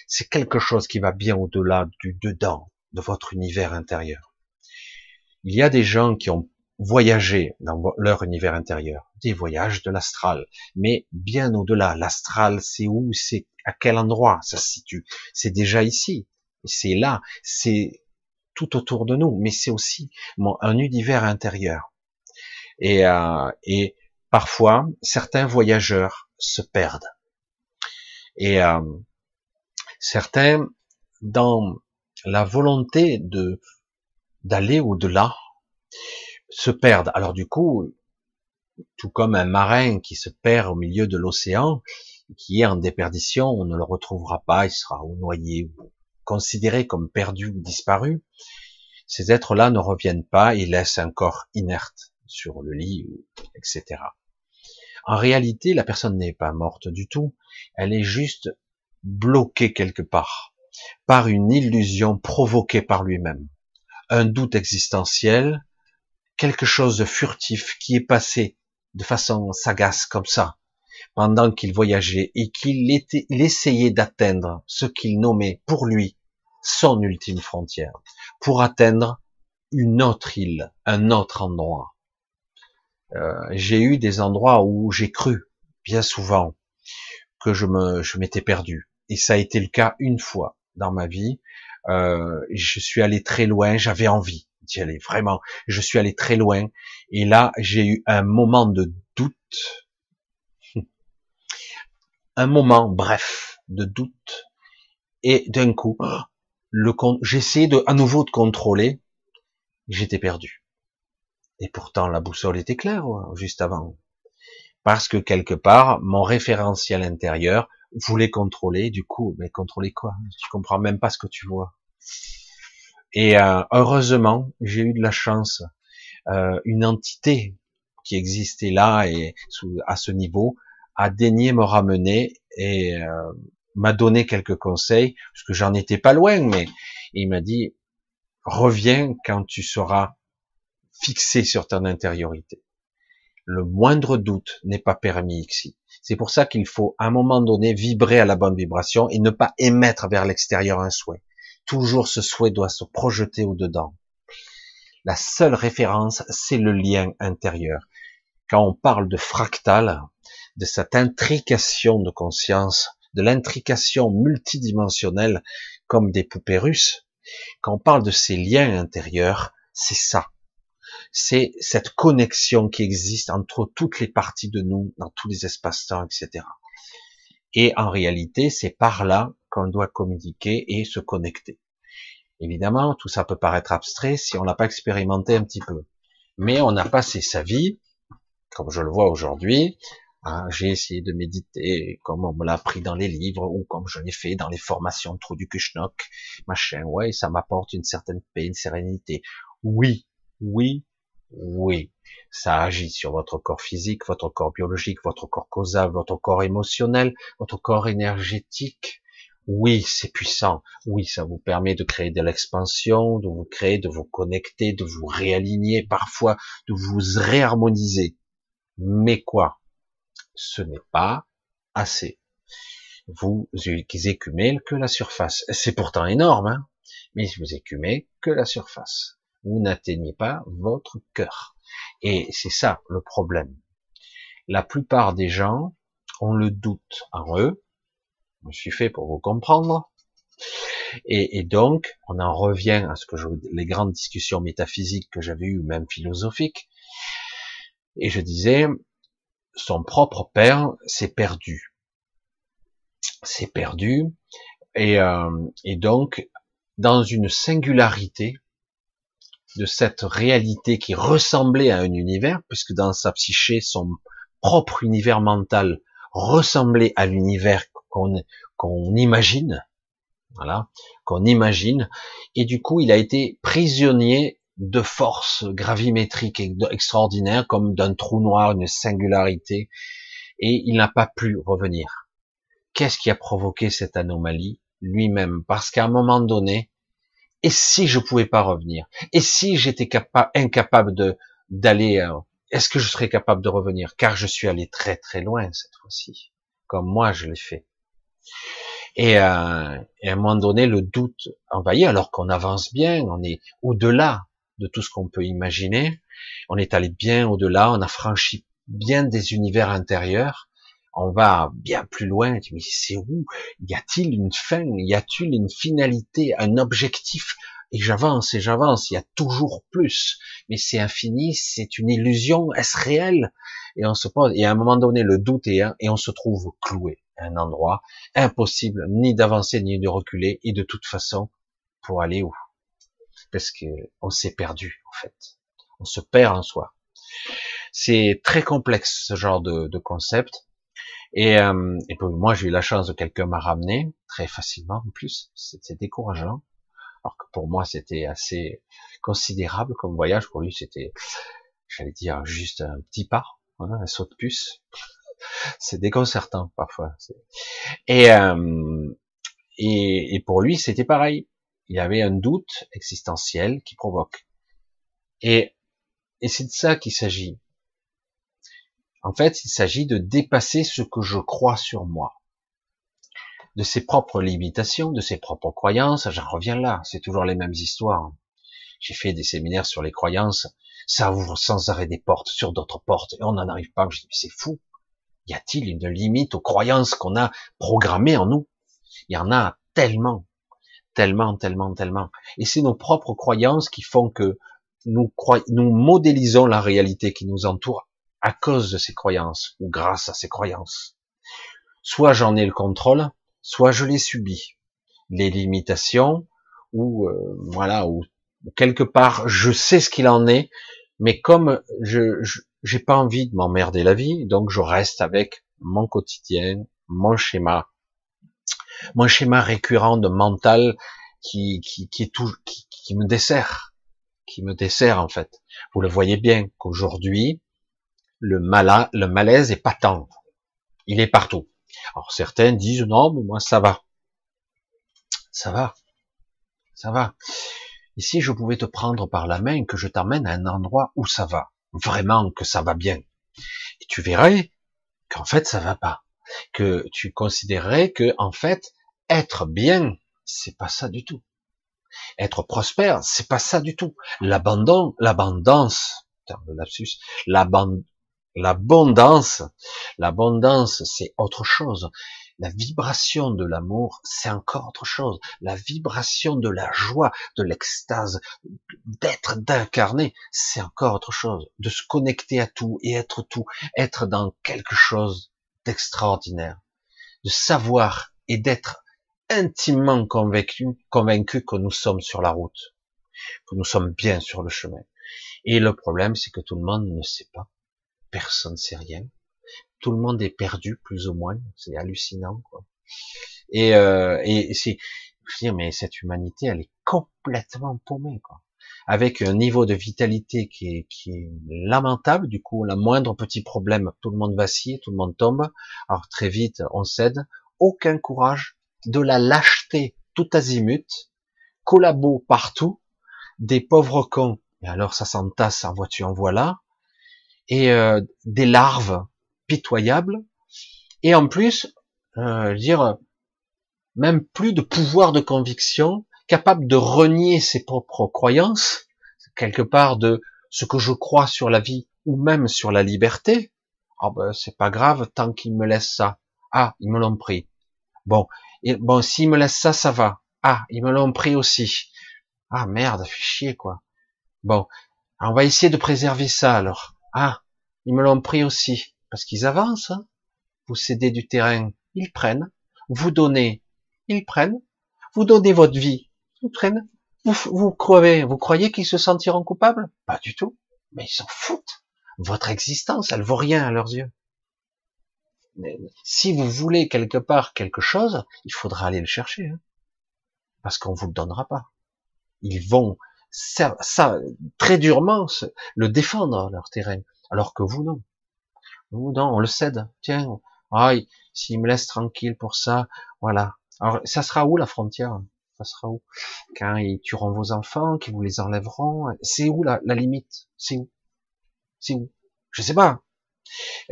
Speaker 1: C'est quelque chose qui va bien au-delà du dedans de votre univers intérieur. Il y a des gens qui ont voyager dans leur univers intérieur, des voyages de l'astral, mais bien au-delà. L'astral, c'est où, c'est à quel endroit ça se situe C'est déjà ici, c'est là, c'est tout autour de nous, mais c'est aussi un univers intérieur. Et, euh, et parfois, certains voyageurs se perdent. Et euh, certains, dans la volonté de d'aller au-delà, se perdent. Alors du coup, tout comme un marin qui se perd au milieu de l'océan, qui est en déperdition, on ne le retrouvera pas, il sera noyé, considéré comme perdu ou disparu. Ces êtres-là ne reviennent pas et laissent un corps inerte sur le lit, etc. En réalité, la personne n'est pas morte du tout, elle est juste bloquée quelque part par une illusion provoquée par lui-même, un doute existentiel, quelque chose de furtif qui est passé de façon sagace comme ça, pendant qu'il voyageait et qu'il essayait d'atteindre ce qu'il nommait pour lui son ultime frontière, pour atteindre une autre île, un autre endroit. Euh, j'ai eu des endroits où j'ai cru, bien souvent, que je me, je m'étais perdu. Et ça a été le cas une fois dans ma vie. Euh, je suis allé très loin, j'avais envie d'y aller, vraiment. Je suis allé très loin. Et là, j'ai eu un moment de doute. [LAUGHS] un moment, bref, de doute. Et d'un coup, le j'essayais de, à nouveau de contrôler. J'étais perdu. Et pourtant, la boussole était claire, juste avant. Parce que quelque part, mon référentiel intérieur voulait contrôler, du coup, mais contrôler quoi? Tu comprends même pas ce que tu vois. Et euh, heureusement, j'ai eu de la chance. Euh, une entité qui existait là et à ce niveau a daigné me ramener et euh, m'a donné quelques conseils parce que j'en étais pas loin, mais il m'a dit reviens quand tu seras fixé sur ton intériorité. Le moindre doute n'est pas permis ici. C'est pour ça qu'il faut à un moment donné vibrer à la bonne vibration et ne pas émettre vers l'extérieur un souhait toujours ce souhait doit se projeter au-dedans. La seule référence, c'est le lien intérieur. Quand on parle de fractal, de cette intrication de conscience, de l'intrication multidimensionnelle comme des poupées russes, quand on parle de ces liens intérieurs, c'est ça. C'est cette connexion qui existe entre toutes les parties de nous, dans tous les espaces-temps, etc. Et en réalité, c'est par là qu'on doit communiquer et se connecter. Évidemment, tout ça peut paraître abstrait si on l'a pas expérimenté un petit peu. Mais on a passé sa vie, comme je le vois aujourd'hui, hein, j'ai essayé de méditer comme on me l'a appris dans les livres ou comme je l'ai fait dans les formations de trou du Kushnok, machin, ouais, ça m'apporte une certaine paix, une sérénité. Oui, oui, oui, ça agit sur votre corps physique, votre corps biologique, votre corps causal, votre corps émotionnel, votre corps énergétique. Oui, c'est puissant. Oui, ça vous permet de créer de l'expansion, de vous créer, de vous connecter, de vous réaligner, parfois de vous réharmoniser. Mais quoi? Ce n'est pas assez. Vous écumez que la surface. C'est pourtant énorme, hein mais vous écumez que la surface vous n'atteignez pas votre cœur. Et c'est ça le problème. La plupart des gens ont le doute en eux. Je suis fait pour vous comprendre. Et, donc, on en revient à ce que je, les grandes discussions métaphysiques que j'avais eues, même philosophiques. Et je disais, son propre père s'est perdu. C'est perdu. Et, euh, et donc, dans une singularité, de cette réalité qui ressemblait à un univers, puisque dans sa psyché, son propre univers mental ressemblait à l'univers qu'on qu'on imagine, voilà, qu'on imagine, et du coup, il a été prisonnier de forces gravimétriques extraordinaires, comme d'un trou noir, une singularité, et il n'a pas pu revenir. Qu'est-ce qui a provoqué cette anomalie Lui-même, parce qu'à un moment donné, et si je pouvais pas revenir? Et si j'étais incapable de d'aller, euh, est-ce que je serais capable de revenir? Car je suis allé très très loin cette fois-ci, comme moi je l'ai fait. Et, euh, et, à un moment donné, le doute envahit, alors qu'on avance bien, on est au-delà de tout ce qu'on peut imaginer. On est allé bien au-delà, on a franchi bien des univers intérieurs. On va bien plus loin. Mais c'est où? Y a-t-il une fin? Y a-t-il une finalité, un objectif? Et j'avance et j'avance, il y a toujours plus, mais c'est infini, c'est une illusion, est-ce réel? Et on se pose, et à un moment donné, le doute est un, et on se trouve cloué à un endroit. Impossible ni d'avancer ni de reculer, et de toute façon, pour aller où? Parce que on s'est perdu en fait, on se perd en soi. C'est très complexe ce genre de, de concept. Et, euh, et moi, j'ai eu la chance de quelqu'un m'a ramené très facilement en plus. C'était décourageant. Alors que pour moi, c'était assez considérable comme voyage. Pour lui, c'était, j'allais dire, juste un petit pas, hein, un saut de puce. [LAUGHS] C'est déconcertant parfois. Et, euh, et, et pour lui, c'était pareil. Il y avait un doute existentiel qui provoque. Et, et c'est de ça qu'il s'agit. En fait, il s'agit de dépasser ce que je crois sur moi, de ses propres limitations, de ses propres croyances. J'en reviens là, c'est toujours les mêmes histoires. J'ai fait des séminaires sur les croyances, ça ouvre sans arrêt des portes sur d'autres portes, et on n'en arrive pas. Je dis, c'est fou. Y a-t-il une limite aux croyances qu'on a programmées en nous? Il y en a tellement, tellement, tellement, tellement. Et c'est nos propres croyances qui font que nous, modélisons la réalité qui nous entoure à cause de ces croyances ou grâce à ces croyances. Soit j'en ai le contrôle, soit je les subis. Les limitations, ou euh, voilà, ou quelque part je sais ce qu'il en est, mais comme je j'ai pas envie de m'emmerder la vie, donc je reste avec mon quotidien, mon schéma, mon schéma récurrent de mental qui qui, qui qui, qui me dessert, qui me dessert en fait. Vous le voyez bien qu'aujourd'hui, le, le malaise est patent. Il est partout. Alors certains disent non, mais moi ça va. Ça va. Ça va. Et si je pouvais te prendre par la main, que je t'emmène à un endroit où ça va, vraiment que ça va bien, et tu verrais qu'en fait ça va pas, que tu considérerais que en fait être bien, c'est pas ça du tout. Être prospère, c'est pas ça du tout. L'abandon, l'abondance, L'abondance, l'abondance, c'est autre chose. La vibration de l'amour, c'est encore autre chose. La vibration de la joie, de l'extase, d'être, d'incarner, c'est encore autre chose. De se connecter à tout et être tout, être dans quelque chose d'extraordinaire. De savoir et d'être intimement convaincu, convaincu que nous sommes sur la route, que nous sommes bien sur le chemin. Et le problème, c'est que tout le monde ne sait pas personne ne sait rien. Tout le monde est perdu, plus ou moins. C'est hallucinant, quoi. Et, euh, et c'est, mais cette humanité, elle est complètement paumée, quoi. Avec un niveau de vitalité qui est, lamentable. Du coup, la moindre petit problème, tout le monde vacille, tout le monde tombe. Alors très vite, on cède. Aucun courage, de la lâcheté tout azimut, collabos partout, des pauvres cons. Et alors ça s'entasse en voiture, en voilà et euh, des larves pitoyables, et en plus, euh, dire même plus de pouvoir de conviction, capable de renier ses propres croyances, quelque part de ce que je crois sur la vie ou même sur la liberté. Ah ben c'est pas grave tant qu'ils me laissent ça. Ah ils me l'ont pris. Bon bon s'ils me laissent ça ça va. Ah ils me l'ont pris aussi. Ah merde fait quoi. Bon on va essayer de préserver ça alors. Ah, ils me l'ont pris aussi, parce qu'ils avancent. Hein. Vous cédez du terrain, ils prennent. Vous donnez, ils prennent. Vous donnez votre vie, Vous, croyez, qu'ils se sentiront coupables? Pas du tout. Mais ils s'en foutent. Votre existence, elle vaut rien à leurs yeux. si vous voulez quelque part quelque chose, il faudra aller le chercher, hein. parce qu'on vous le donnera pas. Ils vont ça, très durement le défendre leur terrain, alors que vous non. Vous non, on le cède. Tiens, ah, s'ils me laissent tranquille pour ça, voilà. Alors ça sera où la frontière? Ça où Quand ils tueront vos enfants, qu'ils vous les enlèveront, c'est où la, la limite? C'est où? C'est où? Je sais pas.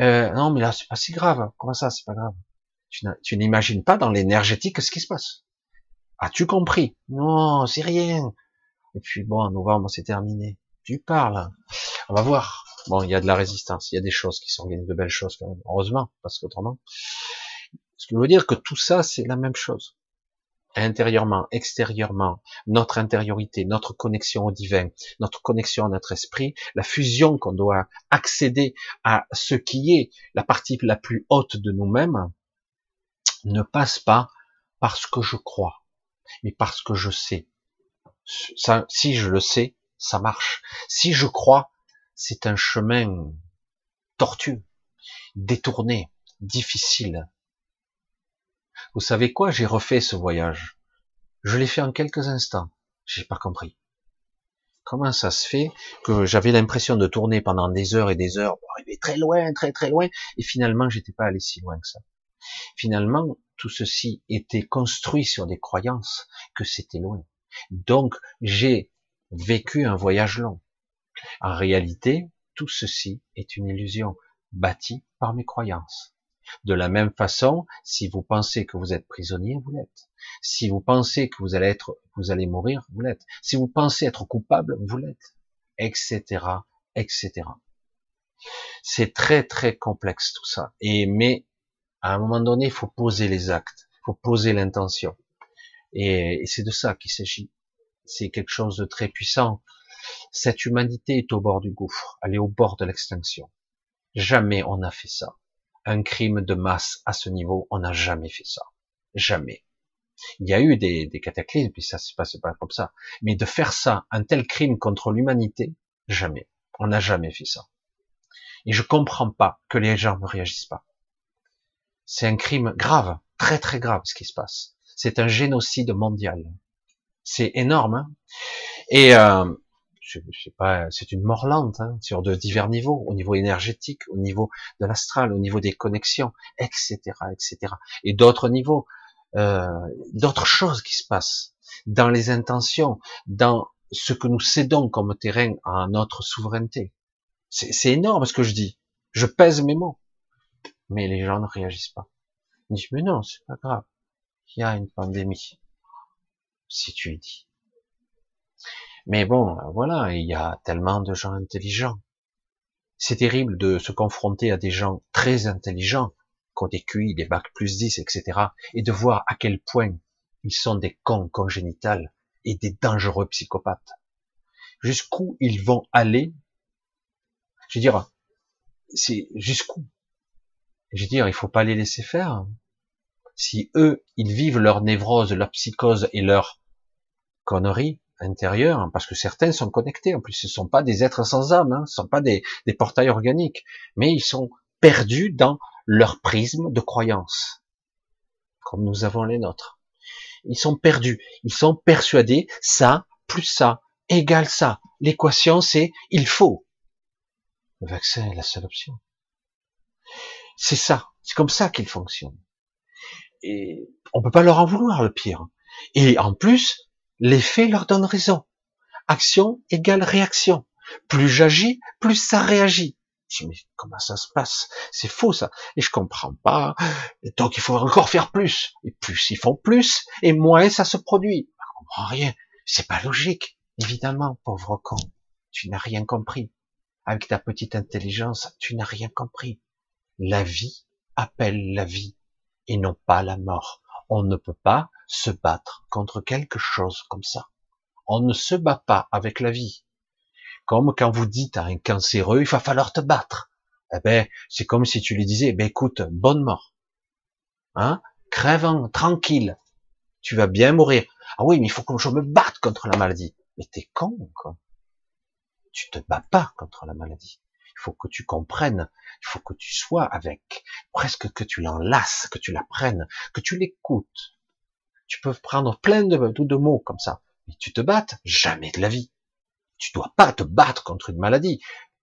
Speaker 1: Euh, non, mais là c'est pas si grave. Comment ça, c'est pas grave? Tu n'imagines pas dans l'énergétique ce qui se passe. As-tu compris? Non, c'est rien. Et puis bon, en novembre, c'est terminé. Tu parles. On va voir. Bon, il y a de la résistance, il y a des choses qui s'organisent, de belles choses quand même. Heureusement, parce qu'autrement. Ce qui veut dire que tout ça, c'est la même chose. Intérieurement, extérieurement, notre intériorité, notre connexion au divin, notre connexion à notre esprit, la fusion qu'on doit accéder à ce qui est la partie la plus haute de nous-mêmes, ne passe pas parce que je crois, mais parce que je sais. Si je le sais, ça marche. Si je crois, c'est un chemin tortueux, détourné, difficile, vous savez quoi? J'ai refait ce voyage. Je l'ai fait en quelques instants. J'ai pas compris. Comment ça se fait que j'avais l'impression de tourner pendant des heures et des heures pour arriver très loin, très très loin, et finalement j'étais pas allé si loin que ça? Finalement, tout ceci était construit sur des croyances que c'était loin. Donc j'ai vécu un voyage long. En réalité, tout ceci est une illusion bâtie par mes croyances. De la même façon, si vous pensez que vous êtes prisonnier, vous l'êtes. Si vous pensez que vous allez être, vous allez mourir, vous l'êtes. Si vous pensez être coupable, vous l'êtes. Etc., etc. C'est très très complexe tout ça. Et mais à un moment donné, il faut poser les actes, il faut poser l'intention. Et, et c'est de ça qu'il s'agit. C'est quelque chose de très puissant. Cette humanité est au bord du gouffre, elle est au bord de l'extinction. Jamais on n'a fait ça un crime de masse à ce niveau, on n'a jamais fait ça. Jamais. Il y a eu des, des cataclysmes, puis ça se passe pas comme ça. Mais de faire ça, un tel crime contre l'humanité, jamais. On n'a jamais fait ça. Et je comprends pas que les gens ne réagissent pas. C'est un crime grave, très très grave ce qui se passe. C'est un génocide mondial. C'est énorme. Hein Et euh, pas, c'est une mort lente hein, sur de divers niveaux, au niveau énergétique, au niveau de l'astral, au niveau des connexions, etc., etc. Et d'autres niveaux, euh, d'autres choses qui se passent dans les intentions, dans ce que nous cédons comme terrain à notre souveraineté. C'est énorme ce que je dis. Je pèse mes mots, mais les gens ne réagissent pas. Ils disent mais non, c'est pas grave. Il y a une pandémie. Si tu es dit. Mais bon, voilà, il y a tellement de gens intelligents. C'est terrible de se confronter à des gens très intelligents, qui des QI, des bacs plus 10, etc., et de voir à quel point ils sont des cons congénitales et des dangereux psychopathes. Jusqu'où ils vont aller, je veux dire, c'est jusqu'où? Je veux dire, il faut pas les laisser faire. Si eux, ils vivent leur névrose, leur psychose et leur connerie, intérieur, hein, parce que certains sont connectés. En plus, ce ne sont pas des êtres sans âme, hein, ce ne sont pas des, des portails organiques, mais ils sont perdus dans leur prisme de croyance, comme nous avons les nôtres. Ils sont perdus, ils sont persuadés, ça plus ça égale ça. L'équation, c'est il faut. Le vaccin est la seule option. C'est ça, c'est comme ça qu'il fonctionne. Et on peut pas leur en vouloir le pire. Et en plus, les faits leur donnent raison. Action égale réaction. Plus j'agis, plus ça réagit. Je dis, mais comment ça se passe? C'est faux ça. Et je comprends pas. donc il faut encore faire plus. Et plus ils font plus, et moins ça se produit. Je comprends rien. C'est pas logique. Évidemment, pauvre con. Tu n'as rien compris. Avec ta petite intelligence, tu n'as rien compris. La vie appelle la vie et non pas la mort. On ne peut pas se battre contre quelque chose comme ça. On ne se bat pas avec la vie. Comme quand vous dites à un cancéreux, il va falloir te battre. Eh ben, c'est comme si tu lui disais, ben écoute, bonne mort. Hein? Crève tranquille. Tu vas bien mourir. Ah oui, mais il faut que je me batte contre la maladie. Mais t'es con, quoi. Tu te bats pas contre la maladie. Il faut que tu comprennes. Il faut que tu sois avec. Presque que tu l'enlaces, que tu la prennes, que tu l'écoutes. Tu peux prendre plein de, mots comme ça. Mais tu te battes jamais de la vie. Tu dois pas te battre contre une maladie,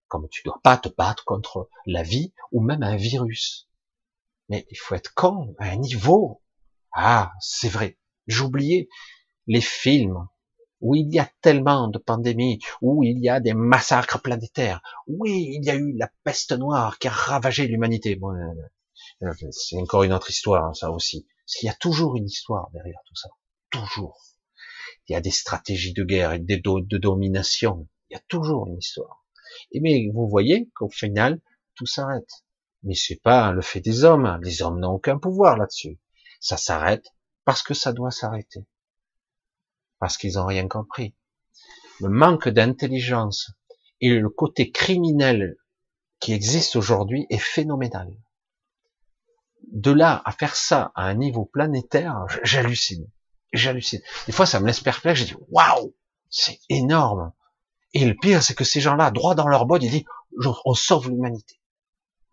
Speaker 1: comme tu dois pas te battre contre la vie ou même un virus. Mais il faut être con à un niveau. Ah, c'est vrai. J'oubliais les films où il y a tellement de pandémies, où il y a des massacres planétaires. Oui, il y a eu la peste noire qui a ravagé l'humanité. Euh, c'est encore une autre histoire, ça aussi. Parce qu'il y a toujours une histoire derrière tout ça. Toujours. Il y a des stratégies de guerre et des de domination. Il y a toujours une histoire. Et mais vous voyez qu'au final, tout s'arrête. Mais c'est pas le fait des hommes. Les hommes n'ont aucun pouvoir là-dessus. Ça s'arrête parce que ça doit s'arrêter. Parce qu'ils n'ont rien compris. Le manque d'intelligence et le côté criminel qui existe aujourd'hui est phénoménal. De là à faire ça à un niveau planétaire, j'hallucine. J'hallucine. Des fois, ça me laisse perplexe. Je dis, waouh, c'est énorme. Et le pire, c'est que ces gens-là, droit dans leur botte, ils disent, on sauve l'humanité.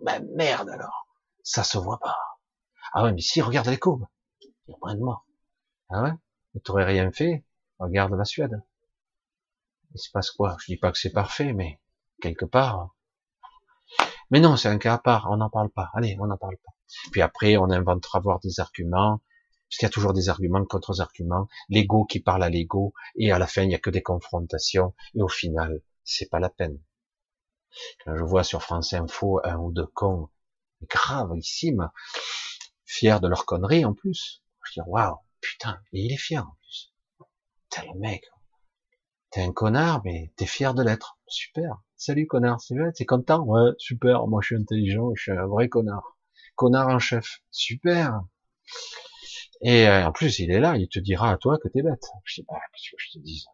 Speaker 1: Ben merde alors, ça se voit pas. Ah ouais, mais si, regarde les courbes. Il y a moins de morts. Ah ouais? Mais t'aurais rien fait Regarde la Suède. Il se passe quoi? Je dis pas que c'est parfait, mais quelque part. Mais non, c'est un cas à part, on n'en parle pas. Allez, on n'en parle pas. Puis après, on inventera voir des arguments, parce qu'il y a toujours des arguments contre arguments, l'ego qui parle à l'ego, et à la fin, il n'y a que des confrontations, et au final, c'est pas la peine. Quand je vois sur France Info un ou deux cons gravissimes, fiers de leur connerie en plus, je dis waouh, putain, et il est fier en plus. T'es le mec, t'es un connard, mais t'es fier de l'être. Super. Salut connard, c'est vrai, t'es content? Ouais, super, moi je suis intelligent, je suis un vrai connard. Connard en chef. Super. Et euh, en plus, il est là, il te dira à toi que t'es bête. Je dis, bah, qu'est-ce que je te dis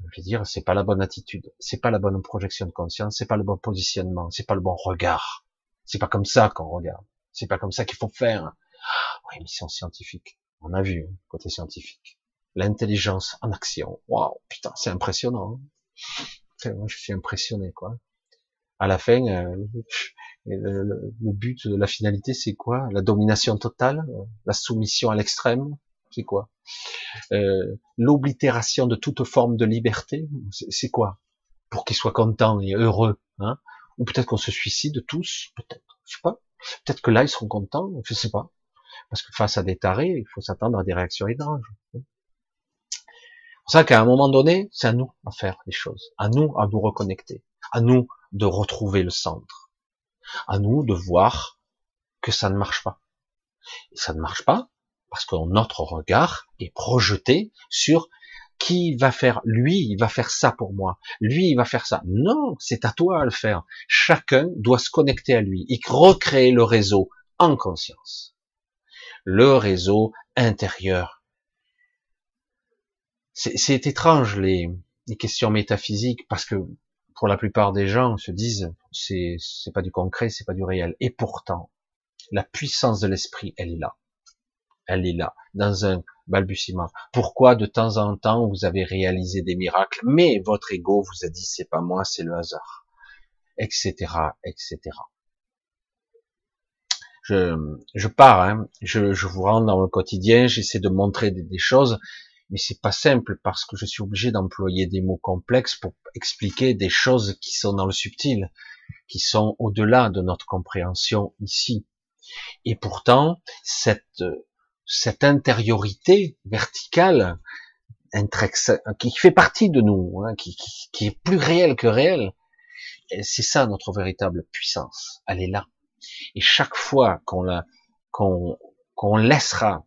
Speaker 1: Je veux dire, c'est pas la bonne attitude, c'est pas la bonne projection de conscience, c'est pas le bon positionnement, c'est pas le bon regard. C'est pas comme ça qu'on regarde. C'est pas comme ça qu'il faut faire. Oui, mission scientifique. On a vu, hein, côté scientifique. L'intelligence en action. Waouh, putain, c'est impressionnant. Hein. Moi, je suis impressionné, quoi. À la fin, euh, le, but, la finalité, c'est quoi? La domination totale, la soumission à l'extrême, c'est quoi? Euh, L'oblitération de toute forme de liberté, c'est quoi? Pour qu'ils soient contents et heureux, hein? Ou peut-être qu'on se suicide tous, peut-être, je sais pas. Peut-être que là, ils seront contents, je sais pas. Parce que face à des tarés, il faut s'attendre à des réactions étranges. C'est pour ça qu'à un moment donné, c'est à nous à faire les choses, à nous à nous reconnecter, à nous de retrouver le centre, à nous de voir que ça ne marche pas. Et ça ne marche pas parce que notre regard est projeté sur qui va faire, lui, il va faire ça pour moi, lui, il va faire ça. Non, c'est à toi à le faire. Chacun doit se connecter à lui et recréer le réseau en conscience. Le réseau intérieur. C'est étrange les, les questions métaphysiques parce que pour la plupart des gens se disent c'est c'est pas du concret, c'est pas du réel. Et pourtant, la puissance de l'esprit, elle est là. Elle est là, dans un balbutiement. Pourquoi de temps en temps vous avez réalisé des miracles, mais votre ego vous a dit c'est pas moi, c'est le hasard, etc., etc. Je, je pars, hein. je, je vous rends dans le quotidien, j'essaie de montrer des, des choses, mais c'est pas simple parce que je suis obligé d'employer des mots complexes pour expliquer des choses qui sont dans le subtil, qui sont au-delà de notre compréhension ici. Et pourtant, cette cette intériorité verticale, qui fait partie de nous, hein, qui, qui, est plus réelle que réelle, c'est ça notre véritable puissance. Elle est là. Et chaque fois qu'on la, qu'on, qu'on laissera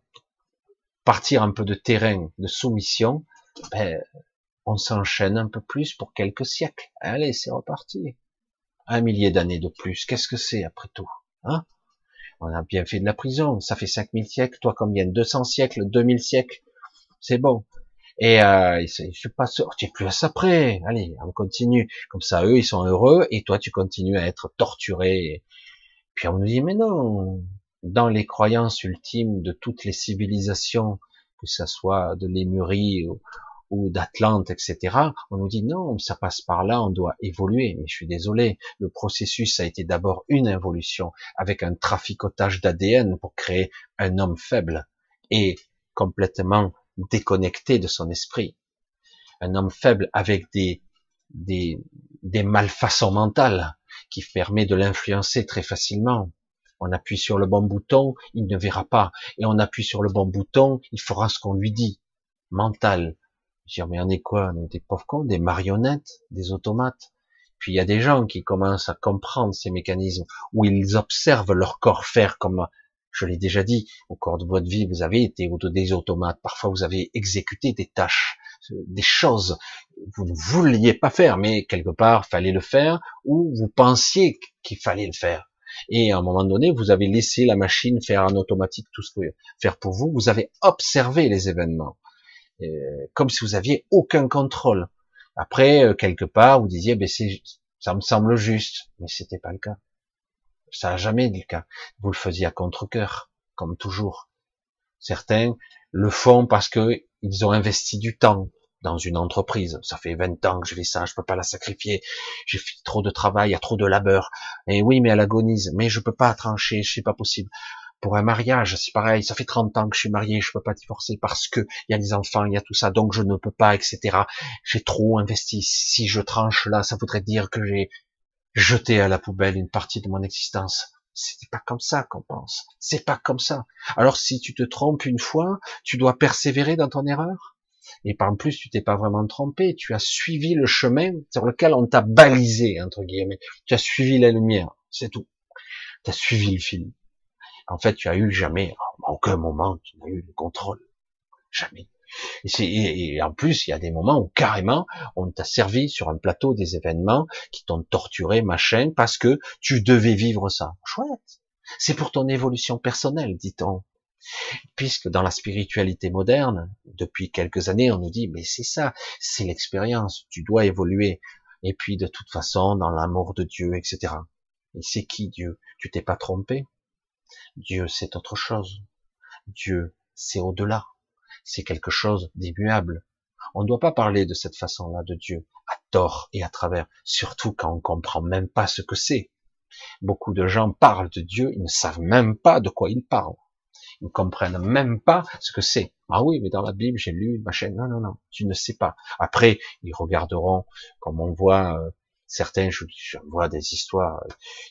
Speaker 1: partir un peu de terrain de soumission, ben, on s'enchaîne un peu plus pour quelques siècles. Allez, c'est reparti. Un millier d'années de plus, qu'est-ce que c'est après tout hein? On a bien fait de la prison, ça fait 5000 siècles, toi combien? 200 siècles, 2000 siècles, c'est bon. Et euh, je suis pas sûr, tu es plus à ça près. Allez, on continue. Comme ça, eux, ils sont heureux, et toi, tu continues à être torturé. Puis on nous dit, mais non, dans les croyances ultimes de toutes les civilisations, que ça soit de Lémurie ou, d'Atlante, etc. On nous dit non, ça passe par là, on doit évoluer. Mais je suis désolé, le processus a été d'abord une évolution avec un traficotage d'ADN pour créer un homme faible et complètement déconnecté de son esprit. Un homme faible avec des, des, des malfaçons mentales qui permet de l'influencer très facilement. On appuie sur le bon bouton, il ne verra pas. Et on appuie sur le bon bouton, il fera ce qu'on lui dit. Mental, je mais on est quoi? On est des pauvres cons, des marionnettes, des automates. Puis il y a des gens qui commencent à comprendre ces mécanismes, où ils observent leur corps faire comme, je l'ai déjà dit, au cours de votre vie, vous avez été des automates. Parfois, vous avez exécuté des tâches, des choses vous ne vouliez pas faire, mais quelque part, fallait le faire, ou vous pensiez qu'il fallait le faire. Et à un moment donné, vous avez laissé la machine faire en automatique tout ce que faire pour vous. Vous avez observé les événements, comme si vous aviez aucun contrôle. Après, euh, quelque part, vous disiez, ben ça me semble juste, mais c'était pas le cas. Ça n'a jamais été le cas. Vous le faisiez à contre-cœur, comme toujours. Certains le font parce que ils ont investi du temps dans une entreprise. Ça fait 20 ans que je fais ça, je peux pas la sacrifier. J'ai fait trop de travail, il y a trop de labeur. Et oui, mais elle agonise. Mais je peux pas trancher, c'est pas possible. Pour un mariage, c'est pareil. Ça fait 30 ans que je suis marié, je peux pas divorcer parce que il y a des enfants, il y a tout ça, donc je ne peux pas, etc. J'ai trop investi. Si je tranche là, ça voudrait dire que j'ai jeté à la poubelle une partie de mon existence. C'est pas comme ça qu'on pense. C'est pas comme ça. Alors si tu te trompes une fois, tu dois persévérer dans ton erreur? Et par plus, tu t'es pas vraiment trompé. Tu as suivi le chemin sur lequel on t'a balisé entre guillemets. Tu as suivi la lumière. C'est tout. Tu as suivi le film. En fait, tu as eu jamais, à aucun moment, tu n'as eu le contrôle. Jamais. Et, et, en plus, il y a des moments où carrément, on t'a servi sur un plateau des événements qui t'ont torturé, machin, parce que tu devais vivre ça. Chouette. C'est pour ton évolution personnelle, dit-on. Puisque dans la spiritualité moderne, depuis quelques années, on nous dit, mais c'est ça, c'est l'expérience, tu dois évoluer. Et puis, de toute façon, dans l'amour de Dieu, etc. Et c'est qui Dieu? Tu t'es pas trompé Dieu, c'est autre chose. Dieu, c'est au-delà c'est quelque chose d'immuable. On ne doit pas parler de cette façon-là de Dieu, à tort et à travers, surtout quand on comprend même pas ce que c'est. Beaucoup de gens parlent de Dieu, ils ne savent même pas de quoi ils parlent. Ne comprennent même pas ce que c'est. Ah oui, mais dans la Bible, j'ai lu, machin. Non, non, non, tu ne sais pas. Après, ils regarderont, comme on voit, euh, certains, je, vois des histoires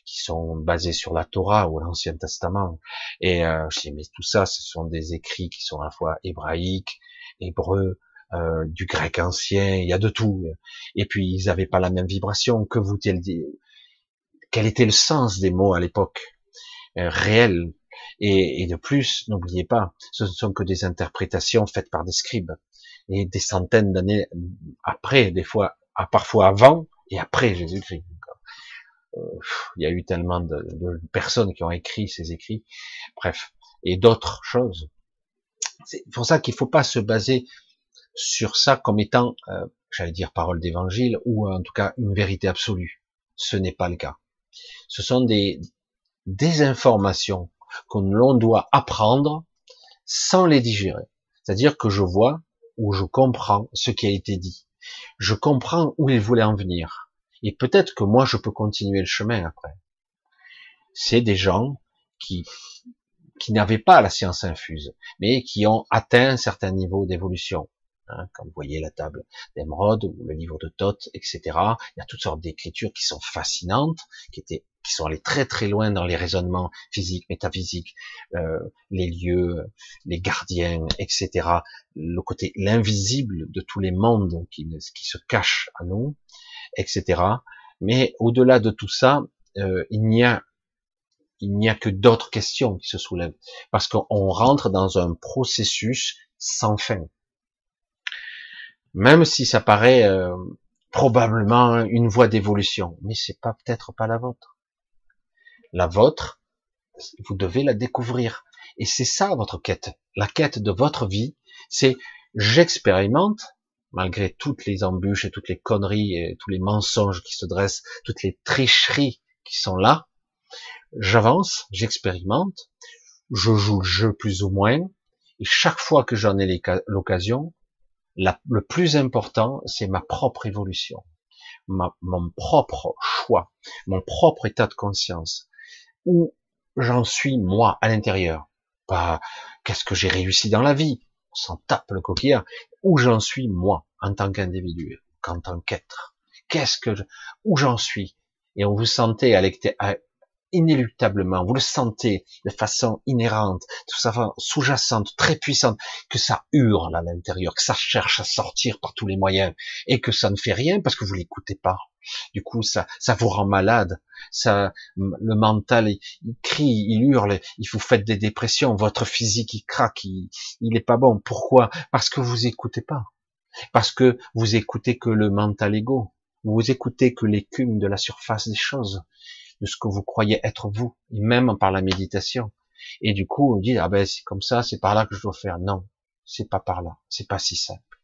Speaker 1: qui sont basées sur la Torah ou l'Ancien Testament. Et euh, je dis, mais tout ça, ce sont des écrits qui sont à la fois hébraïques, hébreux, euh, du grec ancien, il y a de tout. Et puis, ils n'avaient pas la même vibration. Que vous-il dit Quel était le sens des mots à l'époque? Euh, Réel. Et, et de plus, n'oubliez pas, ce ne sont que des interprétations faites par des scribes. Et des centaines d'années après, des fois, parfois avant, et après Jésus-Christ. Euh, il y a eu tellement de, personnes qui ont écrit ces écrits, bref, et d'autres choses. C'est pour ça qu'il ne faut pas se baser sur ça comme étant, euh, j'allais dire, parole d'évangile ou en tout cas une vérité absolue. Ce n'est pas le cas. Ce sont des, des informations que l'on doit apprendre sans les digérer. C'est-à-dire que je vois ou je comprends ce qui a été dit je comprends où il voulait en venir. Et peut-être que moi, je peux continuer le chemin après. C'est des gens qui, n'avaient pas la science infuse, mais qui ont atteint un certain niveau d'évolution. Hein, comme vous voyez la table d'Emeraude ou le livre de Thoth, etc. Il y a toutes sortes d'écritures qui sont fascinantes, qui étaient qui sont allés très très loin dans les raisonnements physiques, métaphysiques, euh, les lieux, les gardiens, etc. Le côté l'invisible de tous les mondes qui, qui se cachent à nous, etc. Mais au-delà de tout ça, euh, il n'y a il n'y a que d'autres questions qui se soulèvent parce qu'on rentre dans un processus sans fin. Même si ça paraît euh, probablement une voie d'évolution, mais c'est pas peut-être pas la vôtre la vôtre, vous devez la découvrir. Et c'est ça votre quête. La quête de votre vie, c'est j'expérimente, malgré toutes les embûches et toutes les conneries et tous les mensonges qui se dressent, toutes les tricheries qui sont là, j'avance, j'expérimente, je joue le jeu plus ou moins, et chaque fois que j'en ai l'occasion, le plus important, c'est ma propre évolution, mon propre choix, mon propre état de conscience où j'en suis moi à l'intérieur. Pas qu'est-ce que j'ai réussi dans la vie, on s'en tape le coquillard. Où j'en suis moi en tant qu'individu, en tant qu'être? Qu'est-ce que je, où j'en suis? Et on vous sentait inéluctablement, vous le sentez de façon inhérente, de façon sous-jacente, très puissante, que ça hurle à l'intérieur, que ça cherche à sortir par tous les moyens, et que ça ne fait rien parce que vous l'écoutez pas. Du coup, ça, ça vous rend malade. Ça, le mental, il, crie, il hurle, il vous fait des dépressions. Votre physique, il craque, il, il est pas bon. Pourquoi? Parce que vous écoutez pas. Parce que vous écoutez que le mental égo. Vous écoutez que l'écume de la surface des choses de ce que vous croyez être vous, et même par la méditation. Et du coup, on dit, ah ben, c'est comme ça, c'est par là que je dois faire. Non, c'est pas par là. C'est pas si simple.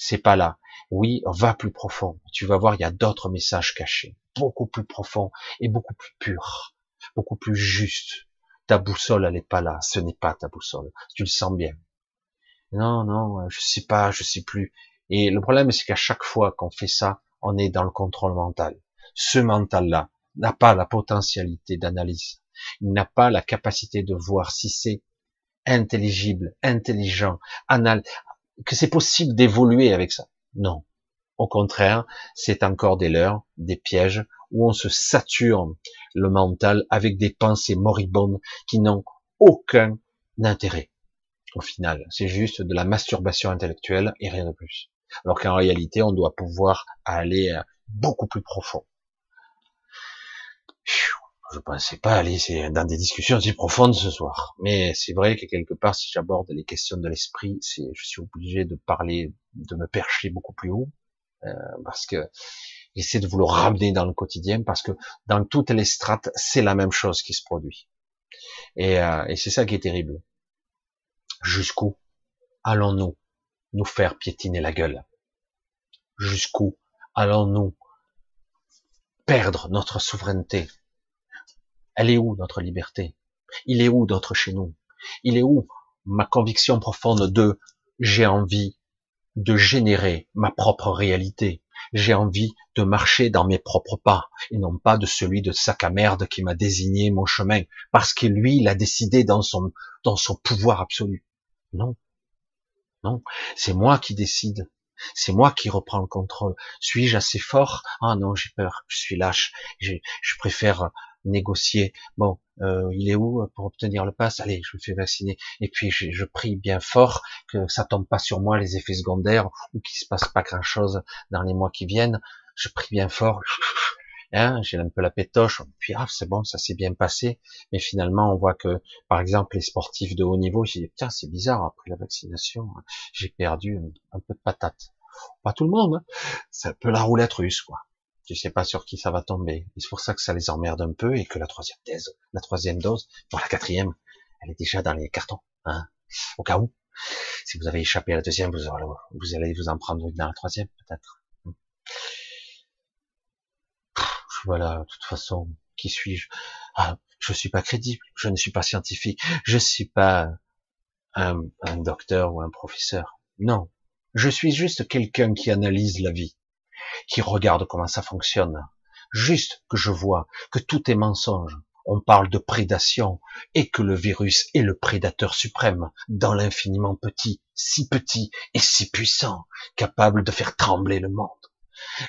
Speaker 1: C'est pas là. Oui, va plus profond. Tu vas voir, il y a d'autres messages cachés, beaucoup plus profonds et beaucoup plus purs, beaucoup plus justes. Ta boussole, elle est pas là. Ce n'est pas ta boussole. Tu le sens bien. Non, non, je sais pas, je sais plus. Et le problème, c'est qu'à chaque fois qu'on fait ça, on est dans le contrôle mental. Ce mental-là n'a pas la potentialité d'analyse. Il n'a pas la capacité de voir si c'est intelligible, intelligent, anal, que c'est possible d'évoluer avec ça. Non. Au contraire, c'est encore des leurres, des pièges, où on se sature le mental avec des pensées moribondes qui n'ont aucun intérêt. Au final, c'est juste de la masturbation intellectuelle et rien de plus. Alors qu'en réalité, on doit pouvoir aller euh, beaucoup plus profond. Je pensais pas aller dans des discussions si profondes ce soir. Mais c'est vrai que quelque part, si j'aborde les questions de l'esprit, je suis obligé de parler, de me percher beaucoup plus haut, euh, parce que j'essaie de vous le ramener dans le quotidien, parce que dans toutes les strates, c'est la même chose qui se produit. Et, euh, et c'est ça qui est terrible. Jusqu'où allons-nous nous faire piétiner la gueule? Jusqu'où allons-nous perdre notre souveraineté? Elle est où notre liberté? Il est où notre chez nous? Il est où ma conviction profonde de j'ai envie de générer ma propre réalité j'ai envie de marcher dans mes propres pas et non pas de celui de sac à merde qui m'a désigné mon chemin parce que lui il a décidé dans son dans son pouvoir absolu non non, c'est moi qui décide. C'est moi qui reprends le contrôle. Suis-je assez fort? Ah non, j'ai peur. Je suis lâche. Je, préfère négocier. Bon, euh, il est où pour obtenir le pass? Allez, je me fais vacciner. Et puis je, je, prie bien fort que ça tombe pas sur moi les effets secondaires ou qu'il se passe pas grand chose dans les mois qui viennent. Je prie bien fort. [LAUGHS] Hein, j'ai un peu la pétoche, puis ah c'est bon, ça s'est bien passé, mais finalement on voit que par exemple les sportifs de haut niveau, j'ai dit tiens c'est bizarre après la vaccination, j'ai perdu un, peu de patate. Pas tout le monde, hein. c'est un peu la roulette russe quoi. Tu sais pas sur qui ça va tomber. C'est pour ça que ça les emmerde un peu et que la troisième dose, la troisième dose, pour la quatrième, elle est déjà dans les cartons, hein, au cas où. Si vous avez échappé à la deuxième, vous, allez vous en prendre dans la troisième peut-être. Voilà, de toute façon, qui suis-je? Ah, Je suis pas crédible, je ne suis pas scientifique, je suis pas un docteur ou un professeur. Non, je suis juste quelqu'un qui analyse la vie, qui regarde comment ça fonctionne. Juste que je vois que tout est mensonge. On parle de prédation et que le virus est le prédateur suprême dans l'infiniment petit, si petit et si puissant, capable de faire trembler le monde.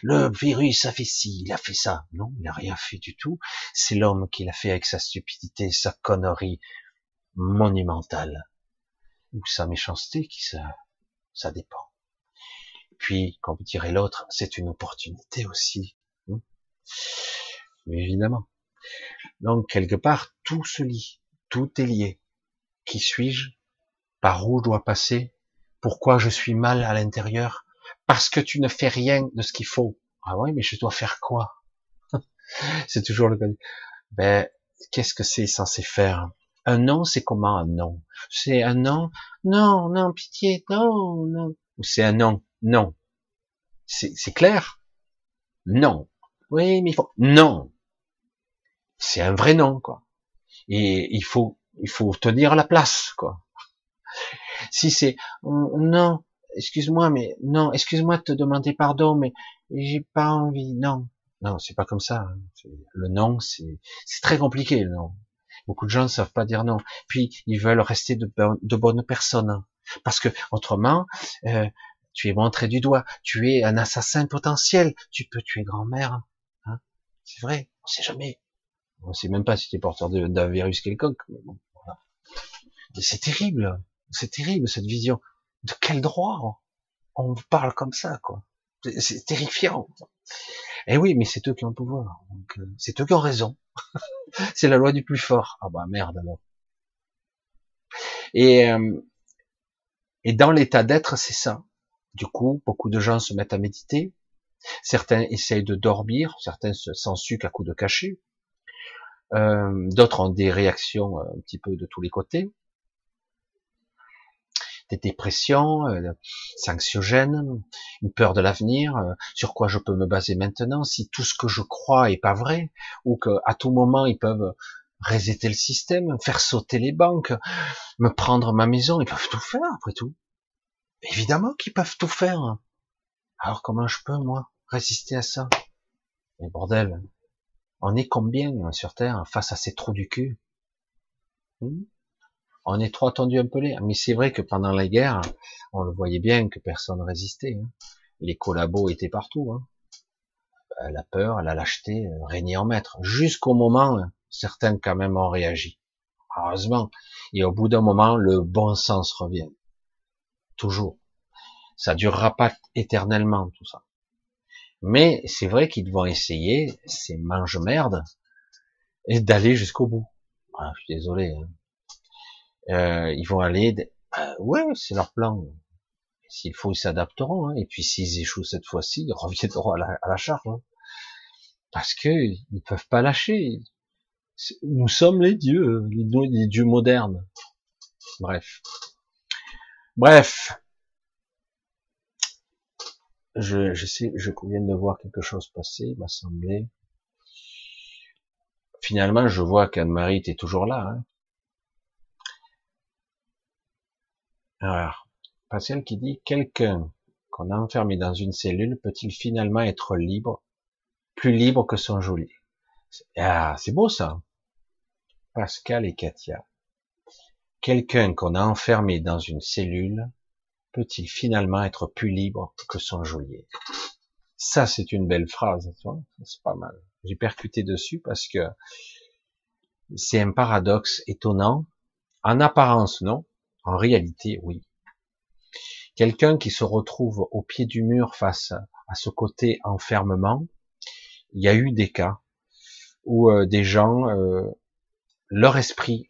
Speaker 1: Le virus a fait ci, il a fait ça. Non, il n'a rien fait du tout. C'est l'homme qui l'a fait avec sa stupidité, sa connerie monumentale. Ou sa méchanceté, qui ça, ça dépend. Puis, comme dirait l'autre, c'est une opportunité aussi. Hmm. Évidemment. Donc, quelque part, tout se lie. Tout est lié. Qui suis-je? Par où je dois passer? Pourquoi je suis mal à l'intérieur? parce que tu ne fais rien de ce qu'il faut. Ah ouais, mais je dois faire quoi? [LAUGHS] C'est toujours le cas. Ben, qu'est-ce que c'est censé faire? Un non, c'est comment un non C'est un non Non, non, pitié, non, non. Ou c'est un non Non. C'est clair? Non. Oui, mais il faut... Non. C'est un vrai non, quoi. Et il faut, il faut tenir la place, quoi. Si c'est non, excuse-moi, mais non, excuse-moi de te demander pardon, mais j'ai pas envie, non. Non, c'est pas comme ça. Hein. Le non, c'est très compliqué, le non. Beaucoup de gens ne savent pas dire non. Puis, ils veulent rester de, de bonnes personnes. Parce que, autrement, euh, tu es montré du doigt. Tu es un assassin potentiel. Tu peux tuer grand-mère. Hein c'est vrai. On sait jamais. On sait même pas si tu es porteur d'un virus quelconque. C'est terrible. C'est terrible, cette vision de quel droit on parle comme ça, quoi? C'est terrifiant. Eh oui, mais c'est eux qui ont le pouvoir. Euh, c'est eux qui ont raison. [LAUGHS] c'est la loi du plus fort. Ah bah merde alors. Et, euh, et dans l'état d'être, c'est ça. Du coup, beaucoup de gens se mettent à méditer. Certains essayent de dormir, certains s'en sucent à coups de cachet. Euh, d'autres ont des réactions un petit peu de tous les côtés. Des dépressions, euh, anxiogènes, une peur de l'avenir, sur quoi je peux me baser maintenant, si tout ce que je crois est pas vrai, ou qu'à tout moment ils peuvent resetter le système, faire sauter les banques, me prendre ma maison, ils peuvent tout faire après tout. Évidemment qu'ils peuvent tout faire. Alors comment je peux, moi, résister à ça? Mais bordel, on est combien hein, sur Terre face à ces trous du cul? Hmm? On est trop attendu un peu les. Mais c'est vrai que pendant la guerre, on le voyait bien que personne résistait. Hein. Les collabos étaient partout. Hein. Euh, la peur, la lâcheté euh, régnait en maître. Jusqu'au moment, certains quand même ont réagi. Heureusement. Et au bout d'un moment, le bon sens revient. Toujours. Ça durera pas éternellement, tout ça. Mais c'est vrai qu'ils vont essayer, ces mange-merde, et d'aller jusqu'au bout. Ah, je suis désolé. Hein. Euh, ils vont aller, bah, ouais, c'est leur plan. S'il faut, ils s'adapteront. Hein. Et puis s'ils échouent cette fois-ci, ils reviendront à la, à la charge. Hein. Parce que ils peuvent pas lâcher. Nous sommes les dieux, les dieux modernes. Bref. Bref, je, je sais, je viens de voir quelque chose passer, m'a semblé. Finalement, je vois qu'Anne-Marie était toujours là. Hein. Alors, Pascal qui dit, quelqu'un qu'on a enfermé dans une cellule peut-il finalement être libre, plus libre que son geôlier? Ah, c'est beau ça. Pascal et Katia. Quelqu'un qu'on a enfermé dans une cellule peut-il finalement être plus libre que son geôlier? Ça, c'est une belle phrase, c'est pas mal. J'ai percuté dessus parce que c'est un paradoxe étonnant. En apparence, non. En réalité, oui. Quelqu'un qui se retrouve au pied du mur face à ce côté enfermement, il y a eu des cas où euh, des gens, euh, leur esprit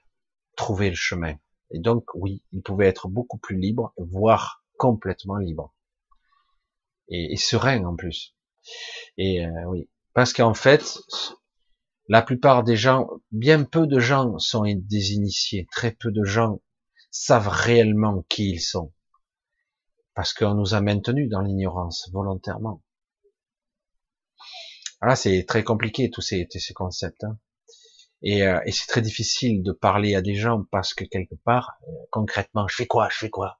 Speaker 1: trouvait le chemin. Et donc, oui, il pouvait être beaucoup plus libre, voire complètement libre. Et, serein en plus. Et euh, oui, parce qu'en fait, la plupart des gens, bien peu de gens sont des initiés, très peu de gens savent réellement qui ils sont. Parce qu'on nous a maintenus dans l'ignorance, volontairement. Voilà, c'est très compliqué tous ces, ces concepts. Hein. Et, euh, et c'est très difficile de parler à des gens parce que quelque part, euh, concrètement, je fais quoi, je fais quoi?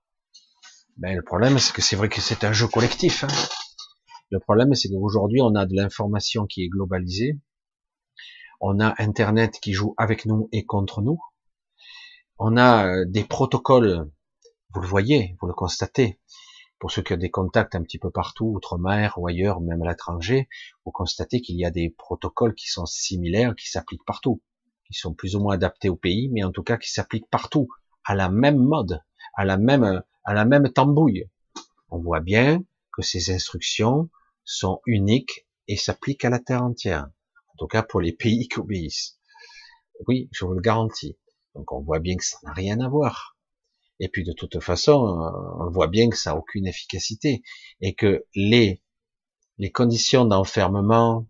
Speaker 1: Ben, Le problème, c'est que c'est vrai que c'est un jeu collectif. Hein. Le problème, c'est qu'aujourd'hui, on a de l'information qui est globalisée. On a Internet qui joue avec nous et contre nous. On a euh, des protocoles, vous le voyez, vous le constatez. Pour ceux qui ont des contacts un petit peu partout, outre-mer ou ailleurs, même à l'étranger, vous constatez qu'il y a des protocoles qui sont similaires, qui s'appliquent partout qui sont plus ou moins adaptés au pays, mais en tout cas qui s'appliquent partout, à la même mode, à la même, à la même tambouille. On voit bien que ces instructions sont uniques et s'appliquent à la terre entière. En tout cas pour les pays qui obéissent. Oui, je vous le garantis. Donc on voit bien que ça n'a rien à voir. Et puis de toute façon, on voit bien que ça n'a aucune efficacité et que les les conditions d'enfermement,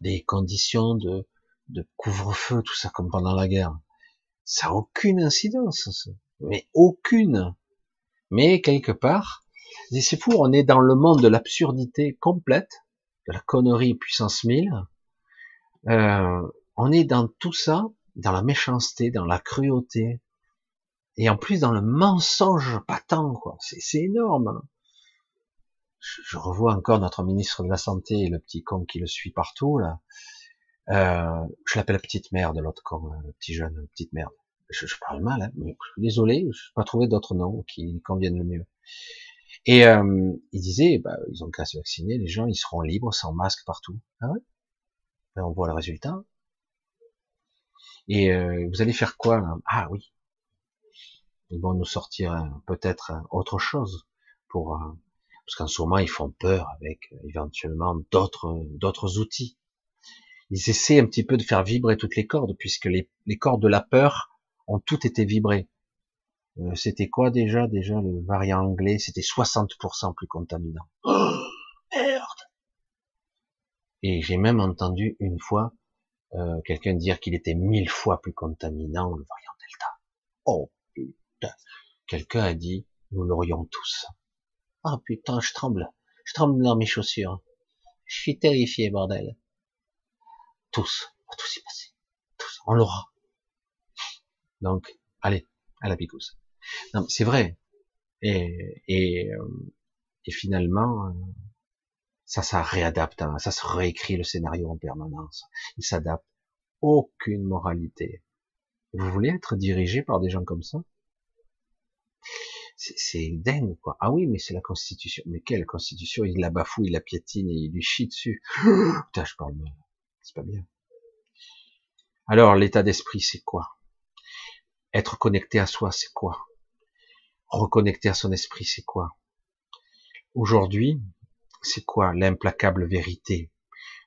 Speaker 1: les conditions de de couvre-feu, tout ça comme pendant la guerre. Ça a aucune incidence, mais aucune. Mais quelque part, c'est fou, on est dans le monde de l'absurdité complète, de la connerie puissance 1000. Euh, on est dans tout ça, dans la méchanceté, dans la cruauté, et en plus dans le mensonge patent, quoi. C'est énorme. Je, je, revois encore notre ministre de la Santé et le petit con qui le suit partout, là. Euh, je l'appelle petite merde, l'autre con, le petit jeune, petite merde. Je, je parle mal, hein, mais désolé, je n'ai pas trouvé d'autres noms qui conviennent le mieux. Et euh, il disait, bah, ils ont qu'à se vacciner, les gens ils seront libres, sans masque partout. Ah ouais? Ben, On voit le résultat. Et euh, vous allez faire quoi Ah oui. Ils vont nous sortir peut-être autre chose pour euh, parce qu'en ce moment ils font peur avec éventuellement d'autres d'autres outils ils essaient un petit peu de faire vibrer toutes les cordes, puisque les, cordes de la peur ont toutes été vibrées. Euh, c'était quoi déjà Déjà le variant anglais, c'était 60% plus contaminant. Oh, [GASPS] merde Et j'ai même entendu une fois euh, quelqu'un dire qu'il était mille fois plus contaminant, le variant Delta. Oh putain. Quelqu'un a dit, nous l'aurions tous. Ah oh, putain, je tremble. Je tremble dans mes chaussures. Je suis terrifié, bordel. Tous. On va tous y passer. Tous. On l'aura. Donc, allez, à la picouse. Non, c'est vrai. Et, et, euh, et finalement, euh, ça, ça réadapte, hein. ça se réécrit le scénario en permanence. Il s'adapte. Aucune moralité. Vous voulez être dirigé par des gens comme ça? C'est dingue, quoi. Ah oui, mais c'est la Constitution. Mais quelle Constitution? Il la bafoue, il la piétine et il lui chie dessus. [GASPS] Putain, je parle mal. Alors, l'état d'esprit, c'est quoi? Être connecté à soi, c'est quoi? Reconnecter à son esprit, c'est quoi? Aujourd'hui, c'est quoi l'implacable vérité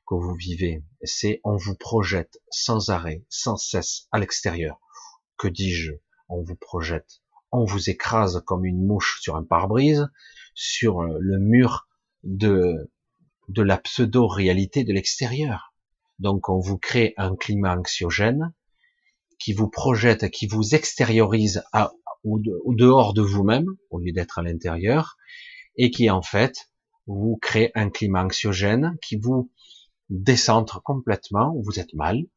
Speaker 1: que vous vivez? C'est on vous projette sans arrêt, sans cesse à l'extérieur. Que dis-je? On vous projette, on vous écrase comme une mouche sur un pare-brise, sur le mur de de la pseudo-réalité de l'extérieur. Donc on vous crée un climat anxiogène qui vous projette, qui vous extériorise ou, dehors de vous-même au lieu d'être à l'intérieur, et qui en fait vous crée un climat anxiogène qui vous décentre complètement, vous êtes mal.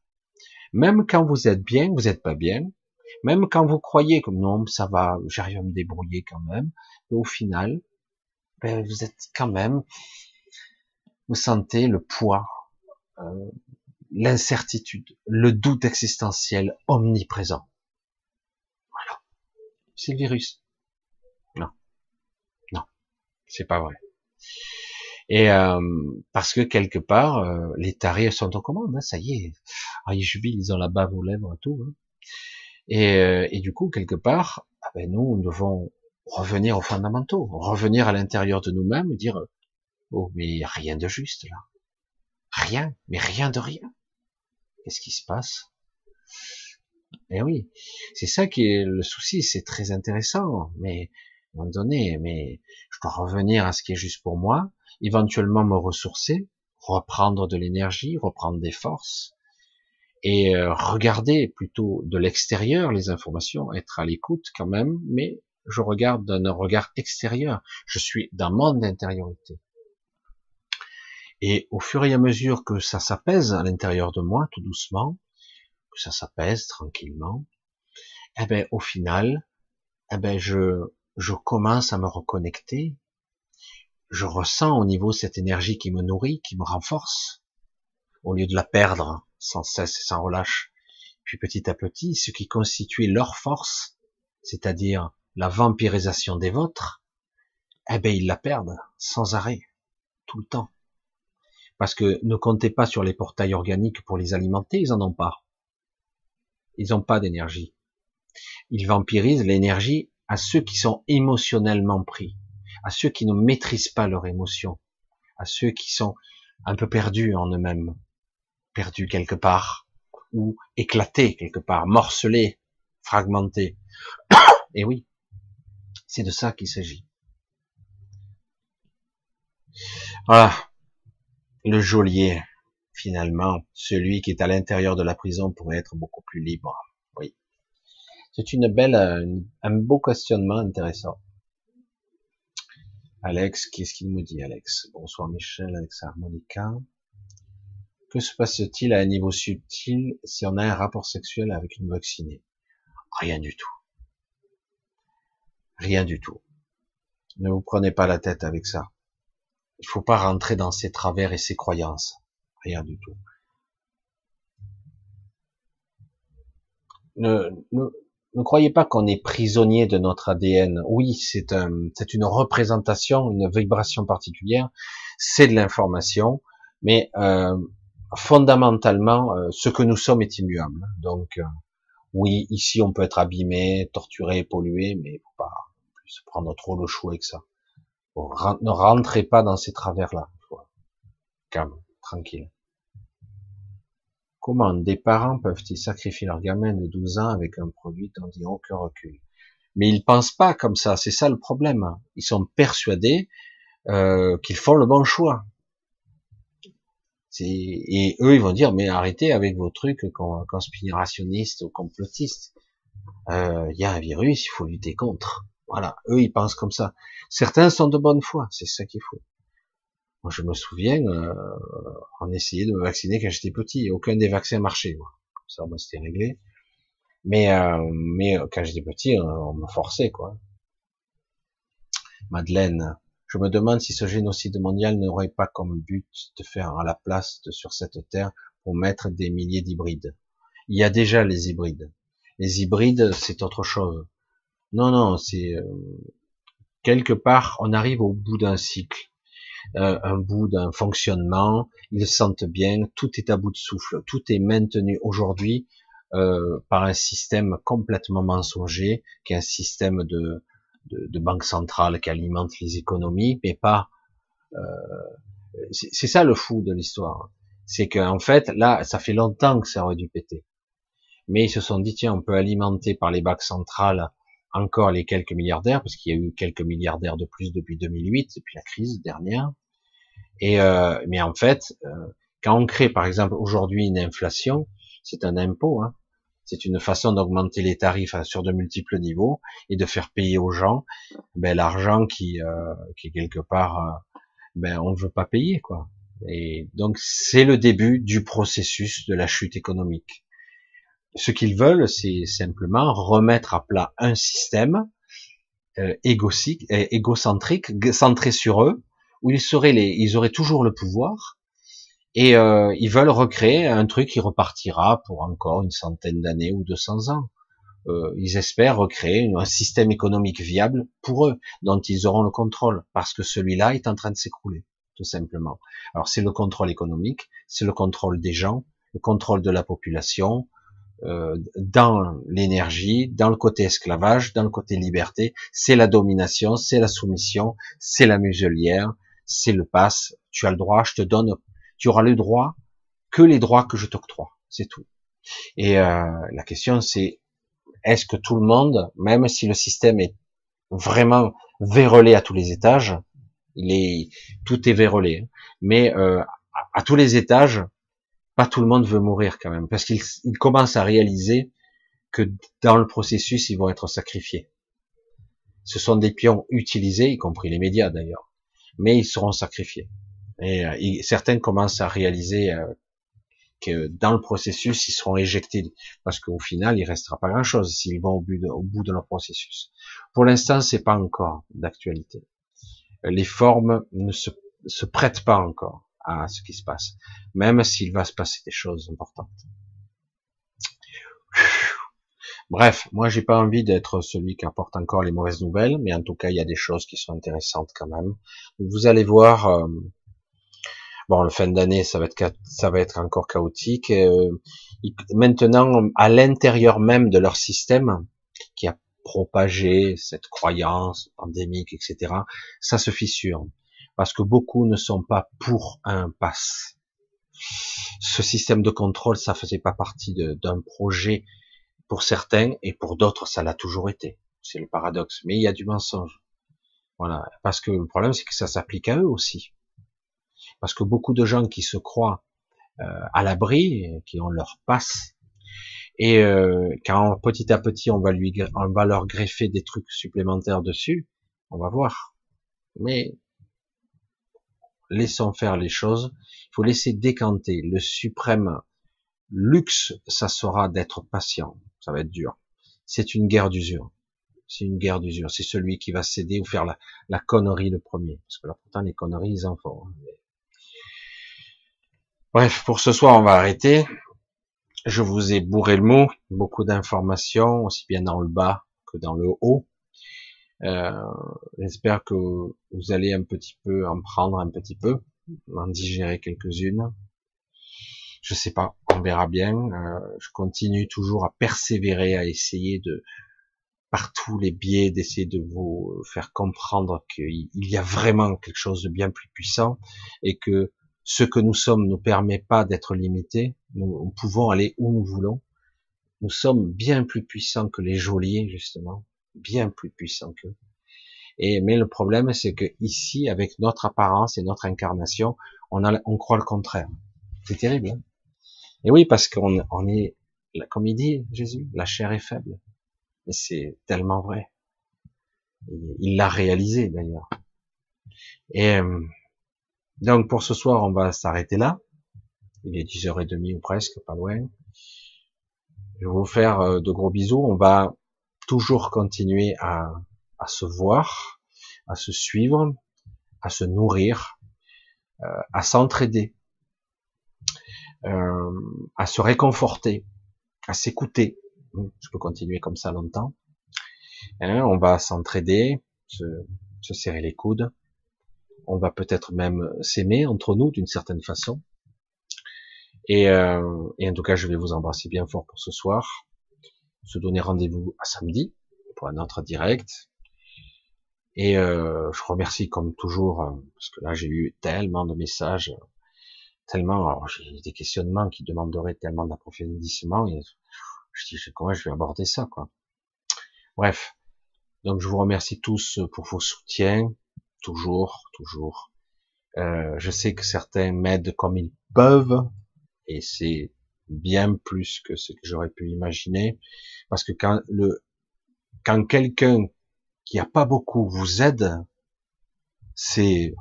Speaker 1: Même quand vous êtes bien, vous n'êtes pas bien. Même quand vous croyez que non, ça va, j'arrive à me débrouiller quand même. au final, ben, vous êtes quand même, vous sentez le poids, euh, l'incertitude, le doute existentiel omniprésent. Voilà. C'est le virus. Non. Non. C'est pas vrai. Et euh, parce que quelque part, euh, les tarés sont en commande, hein, ça y est, ah, ils jubilent, ils ont la bave aux lèvres, tout. Hein. Et, euh, et, du coup, quelque part, ah ben nous, nous devons revenir aux fondamentaux, revenir à l'intérieur de nous-mêmes et dire, oh mais rien de juste là, rien, mais rien de rien. Qu'est-ce qui se passe? Eh oui, c'est ça qui est le souci, c'est très intéressant, mais à un moment donné, mais je dois revenir à ce qui est juste pour moi, éventuellement me ressourcer, reprendre de l'énergie, reprendre des forces, et euh, regarder plutôt de l'extérieur les informations, être à l'écoute quand même, mais je regarde d'un regard extérieur. Je suis dans mon intériorité. Et au fur et à mesure que ça s'apaise à l'intérieur de moi, tout doucement, que ça s'apaise tranquillement, eh ben, au final, eh ben, je, commence à me reconnecter, je ressens au niveau cette énergie qui me nourrit, qui me renforce, au lieu de la perdre sans cesse et sans relâche. Puis petit à petit, ce qui constituait leur force, c'est-à-dire la vampirisation des vôtres, eh ben ils la perdent sans arrêt, tout le temps. Parce que ne comptez pas sur les portails organiques pour les alimenter, ils en ont pas. Ils n'ont pas d'énergie. Ils vampirisent l'énergie à ceux qui sont émotionnellement pris, à ceux qui ne maîtrisent pas leurs émotions, à ceux qui sont un peu perdus en eux-mêmes, perdus quelque part, ou éclatés quelque part, morcelés, fragmentés. [COUGHS] Et oui, c'est de ça qu'il s'agit. Voilà, le geôlier, finalement, celui qui est à l'intérieur de la prison pourrait être beaucoup plus libre. Oui. C'est une belle, un beau questionnement intéressant. Alex, qu'est-ce qu'il me dit, Alex? Bonsoir Michel, Alex Harmonica. Que se passe-t-il à un niveau subtil si on a un rapport sexuel avec une vaccinée? Rien du tout. Rien du tout. Ne vous prenez pas la tête avec ça. Il faut pas rentrer dans ses travers et ses croyances. Rien du tout. Ne, ne, ne croyez pas qu'on est prisonnier de notre ADN. Oui, c'est un, c'est une représentation, une vibration particulière, c'est de l'information, mais euh, fondamentalement, euh, ce que nous sommes est immuable. Donc, euh, oui, ici on peut être abîmé, torturé, pollué, mais faut pas se prendre trop le chou avec ça. Ne rentrez pas dans ces travers-là. Calme, tranquille. Comment des parents peuvent-ils sacrifier leur gamin de 12 ans avec un produit dont ils n'ont aucun recul? Mais ils pensent pas comme ça, c'est ça le problème. Ils sont persuadés euh, qu'ils font le bon choix. Et eux, ils vont dire, mais arrêtez avec vos trucs conspirationnistes ou complotistes. Euh, il y a un virus, il faut lutter contre. Voilà, eux, ils pensent comme ça. Certains sont de bonne foi, c'est ça qu'il faut. Moi, je me souviens, euh, on essayait de me vacciner quand j'étais petit. Aucun des vaccins marchait. Moi. Ça, moi, c'était réglé. Mais, euh, mais quand j'étais petit, on, me forçait, quoi. Madeleine, je me demande si ce génocide mondial n'aurait pas comme but de faire à la place de, sur cette terre pour mettre des milliers d'hybrides. Il y a déjà les hybrides. Les hybrides, c'est autre chose. Non, non, c'est euh, quelque part, on arrive au bout d'un cycle, euh, un bout d'un fonctionnement. Ils sentent bien, tout est à bout de souffle, tout est maintenu aujourd'hui euh, par un système complètement mensonger, qui est un système de, de, de banque centrale qui alimente les économies, mais pas. C'est ça le fou de l'histoire, c'est qu'en fait là, ça fait longtemps que ça aurait dû péter, mais ils se sont dit tiens, on peut alimenter par les banques centrales encore les quelques milliardaires, parce qu'il y a eu quelques milliardaires de plus depuis 2008, depuis la crise dernière. Et euh, mais en fait, euh, quand on crée par exemple aujourd'hui une inflation, c'est un impôt, hein, c'est une façon d'augmenter les tarifs sur de multiples niveaux et de faire payer aux gens ben, l'argent qui, euh, qui quelque part, euh, ben, on ne veut pas payer quoi. Et donc c'est le début du processus de la chute économique. Ce qu'ils veulent, c'est simplement remettre à plat un système euh, égocentrique, égocentrique, centré sur eux, où ils seraient les, ils auraient toujours le pouvoir, et euh, ils veulent recréer un truc qui repartira pour encore une centaine d'années ou 200 ans. Euh, ils espèrent recréer un système économique viable pour eux, dont ils auront le contrôle, parce que celui-là est en train de s'écrouler, tout simplement. Alors c'est le contrôle économique, c'est le contrôle des gens, le contrôle de la population, euh, dans l'énergie, dans le côté esclavage, dans le côté liberté, c'est la domination, c'est la soumission, c'est la muselière, c'est le passe, tu as le droit, je te donne tu auras le droit que les droits que je t'octroie, c'est tout. Et euh, la question c'est, est-ce que tout le monde, même si le système est vraiment vérolé à tous les étages, il est, tout est vérolé, mais euh, à, tous les étages, pas tout le monde veut mourir quand même, parce qu'il commence à réaliser que dans le processus, ils vont être sacrifiés. Ce sont des pions utilisés, y compris les médias d'ailleurs, mais ils seront sacrifiés. Et, euh, certains commencent à réaliser euh, que dans le processus, ils seront éjectés parce qu'au final, il restera pas grand-chose s'ils vont au bout, de, leur processus. Pour l'instant, c'est pas encore d'actualité. Les formes ne se prêtent pas encore à ce qui se passe, même s'il va se passer des choses importantes. Bref, moi j'ai pas envie d'être celui qui apporte encore les mauvaises nouvelles, mais en tout cas il y a des choses qui sont intéressantes quand même. Vous allez voir, euh, Bon, le fin d'année, ça va être ça va être encore chaotique. Euh, maintenant, à l'intérieur même de leur système, qui a propagé cette croyance pandémique, etc., ça se fissure parce que beaucoup ne sont pas pour un pass. Ce système de contrôle, ça faisait pas partie d'un projet pour certains et pour d'autres, ça l'a toujours été. C'est le paradoxe. Mais il y a du mensonge. Voilà. Parce que le problème, c'est que ça s'applique à eux aussi parce que beaucoup de gens qui se croient euh, à l'abri, qui ont leur passe, et euh, quand petit à petit on va lui, on va leur greffer des trucs supplémentaires dessus, on va voir. Mais laissons faire les choses. Il faut laisser décanter. Le suprême luxe, ça sera d'être patient. Ça va être dur. C'est une guerre d'usure. C'est une guerre d'usure. C'est celui qui va céder ou faire la, connerie le premier. Parce que là, pourtant, les conneries, ils en font. Hein. Bref, pour ce soir, on va arrêter. Je vous ai bourré le mot, beaucoup d'informations, aussi bien dans le bas que dans le haut. Euh, j'espère que vous allez un petit peu en prendre un petit peu, en digérer quelques-unes. Je sais pas, on verra bien. Euh, je continue toujours à persévérer, à essayer de par tous les biais d'essayer de vous faire comprendre qu'il y a vraiment quelque chose de bien plus puissant et que ce que nous sommes nous permet pas d'être limités. Nous, pouvons aller où nous voulons. Nous sommes bien plus puissants que les geôliers, justement. Bien plus puissants qu'eux. Et, mais le problème, c'est que ici, avec notre apparence et notre incarnation, on, a, on croit le contraire. C'est terrible. Hein et oui, parce qu'on on est, comme il dit Jésus, la chair est faible. Et c'est tellement vrai. il l'a réalisé d'ailleurs. Et euh, donc pour ce soir, on va s'arrêter là. Il est 10h30 ou presque, pas loin. Je vais vous faire euh, de gros bisous. On va toujours continuer à, se voir, à se suivre, à se nourrir, euh, à s'entraider, euh, à se réconforter, à s'écouter. Je peux continuer comme ça longtemps. Hein, on va s'entraider, se, se serrer les coudes. On va peut-être même s'aimer entre nous d'une certaine façon. Et, euh, et, en tout cas, je vais vous embrasser bien fort pour ce soir. Se donner rendez-vous à samedi pour un autre direct. Et euh, je remercie comme toujours, euh, parce que là j'ai eu tellement de messages, tellement, j'ai des questionnements qui demanderaient tellement d'approfondissement. Et je dis comment je vais aborder ça, quoi? Bref, donc je vous remercie tous pour vos soutiens, toujours, toujours. Euh, je sais que certains m'aident comme ils peuvent, et c'est bien plus que ce que j'aurais pu imaginer, parce que quand le quand quelqu'un qui a pas beaucoup vous aide, c'est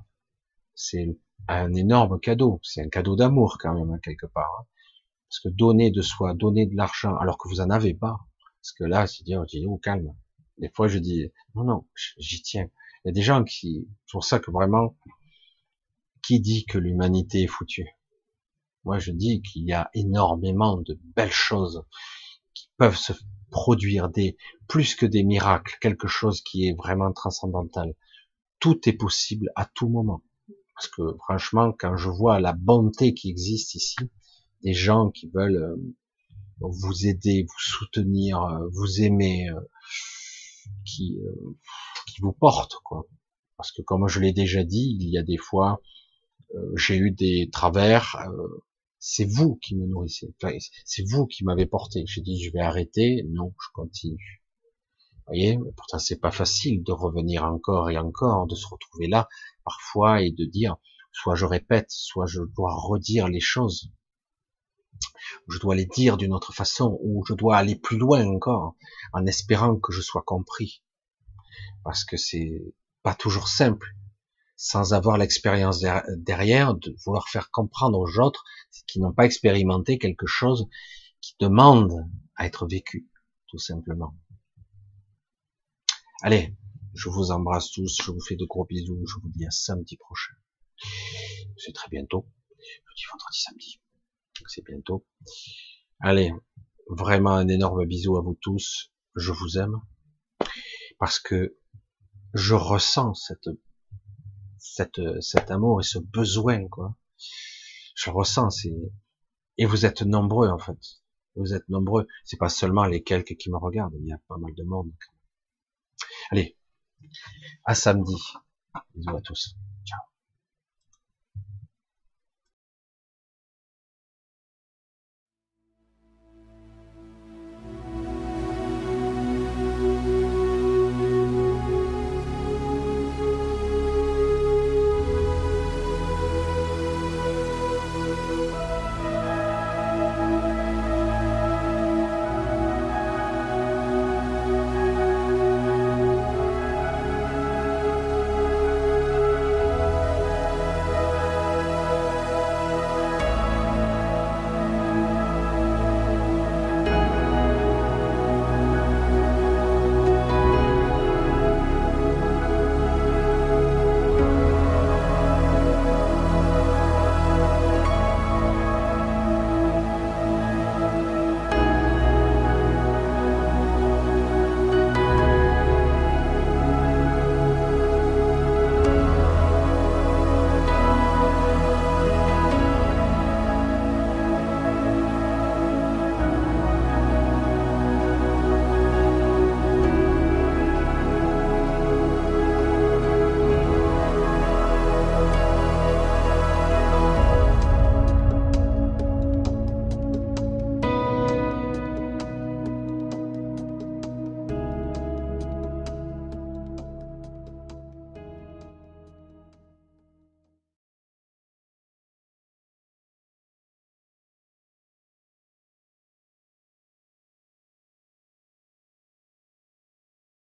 Speaker 1: c'est un énorme cadeau, c'est un cadeau d'amour quand même hein, quelque part, hein. parce que donner de soi, donner de l'argent alors que vous en avez pas, parce que là c'est dire, dis oh calme. Des fois je dis non non, j'y tiens. Il y a des gens qui, c'est pour ça que vraiment, qui dit que l'humanité est foutue moi, je dis qu'il y a énormément de belles choses qui peuvent se produire, des plus que des miracles, quelque chose qui est vraiment transcendantal. Tout est possible à tout moment. Parce que franchement, quand je vois la bonté qui existe ici, des gens qui veulent euh, vous aider, vous soutenir, euh, vous aimer, euh, qui, qui vous portent, quoi. Parce que comme je l'ai déjà dit, il y a des fois, j'ai eu des travers, c'est vous qui me nourrissez, c'est vous qui m'avez porté. J'ai dit, je vais arrêter, non, je continue. Vous voyez, pourtant c'est pas facile de revenir encore et encore, de se retrouver là, parfois, et de dire, soit je répète, soit je dois redire les choses, je dois les dire d'une autre façon, ou je dois aller plus loin encore, en espérant que je sois compris. Parce que c'est pas toujours simple sans avoir l'expérience derrière, de vouloir faire comprendre aux autres qui n'ont pas expérimenté quelque chose qui demande à être vécu, tout simplement. Allez, je vous embrasse tous, je vous fais de gros bisous, je vous dis à samedi prochain. C'est très bientôt. Je dis vendredi, samedi. C'est bientôt. Allez, vraiment un énorme bisou à vous tous. Je vous aime. Parce que je ressens cette cette, cet amour et ce besoin, quoi. Je le ressens, c'est, et vous êtes nombreux, en fait. Vous êtes nombreux. C'est pas seulement les quelques qui me regardent. Il y a pas mal de monde. Allez. À samedi. Bisous à tous. Ciao.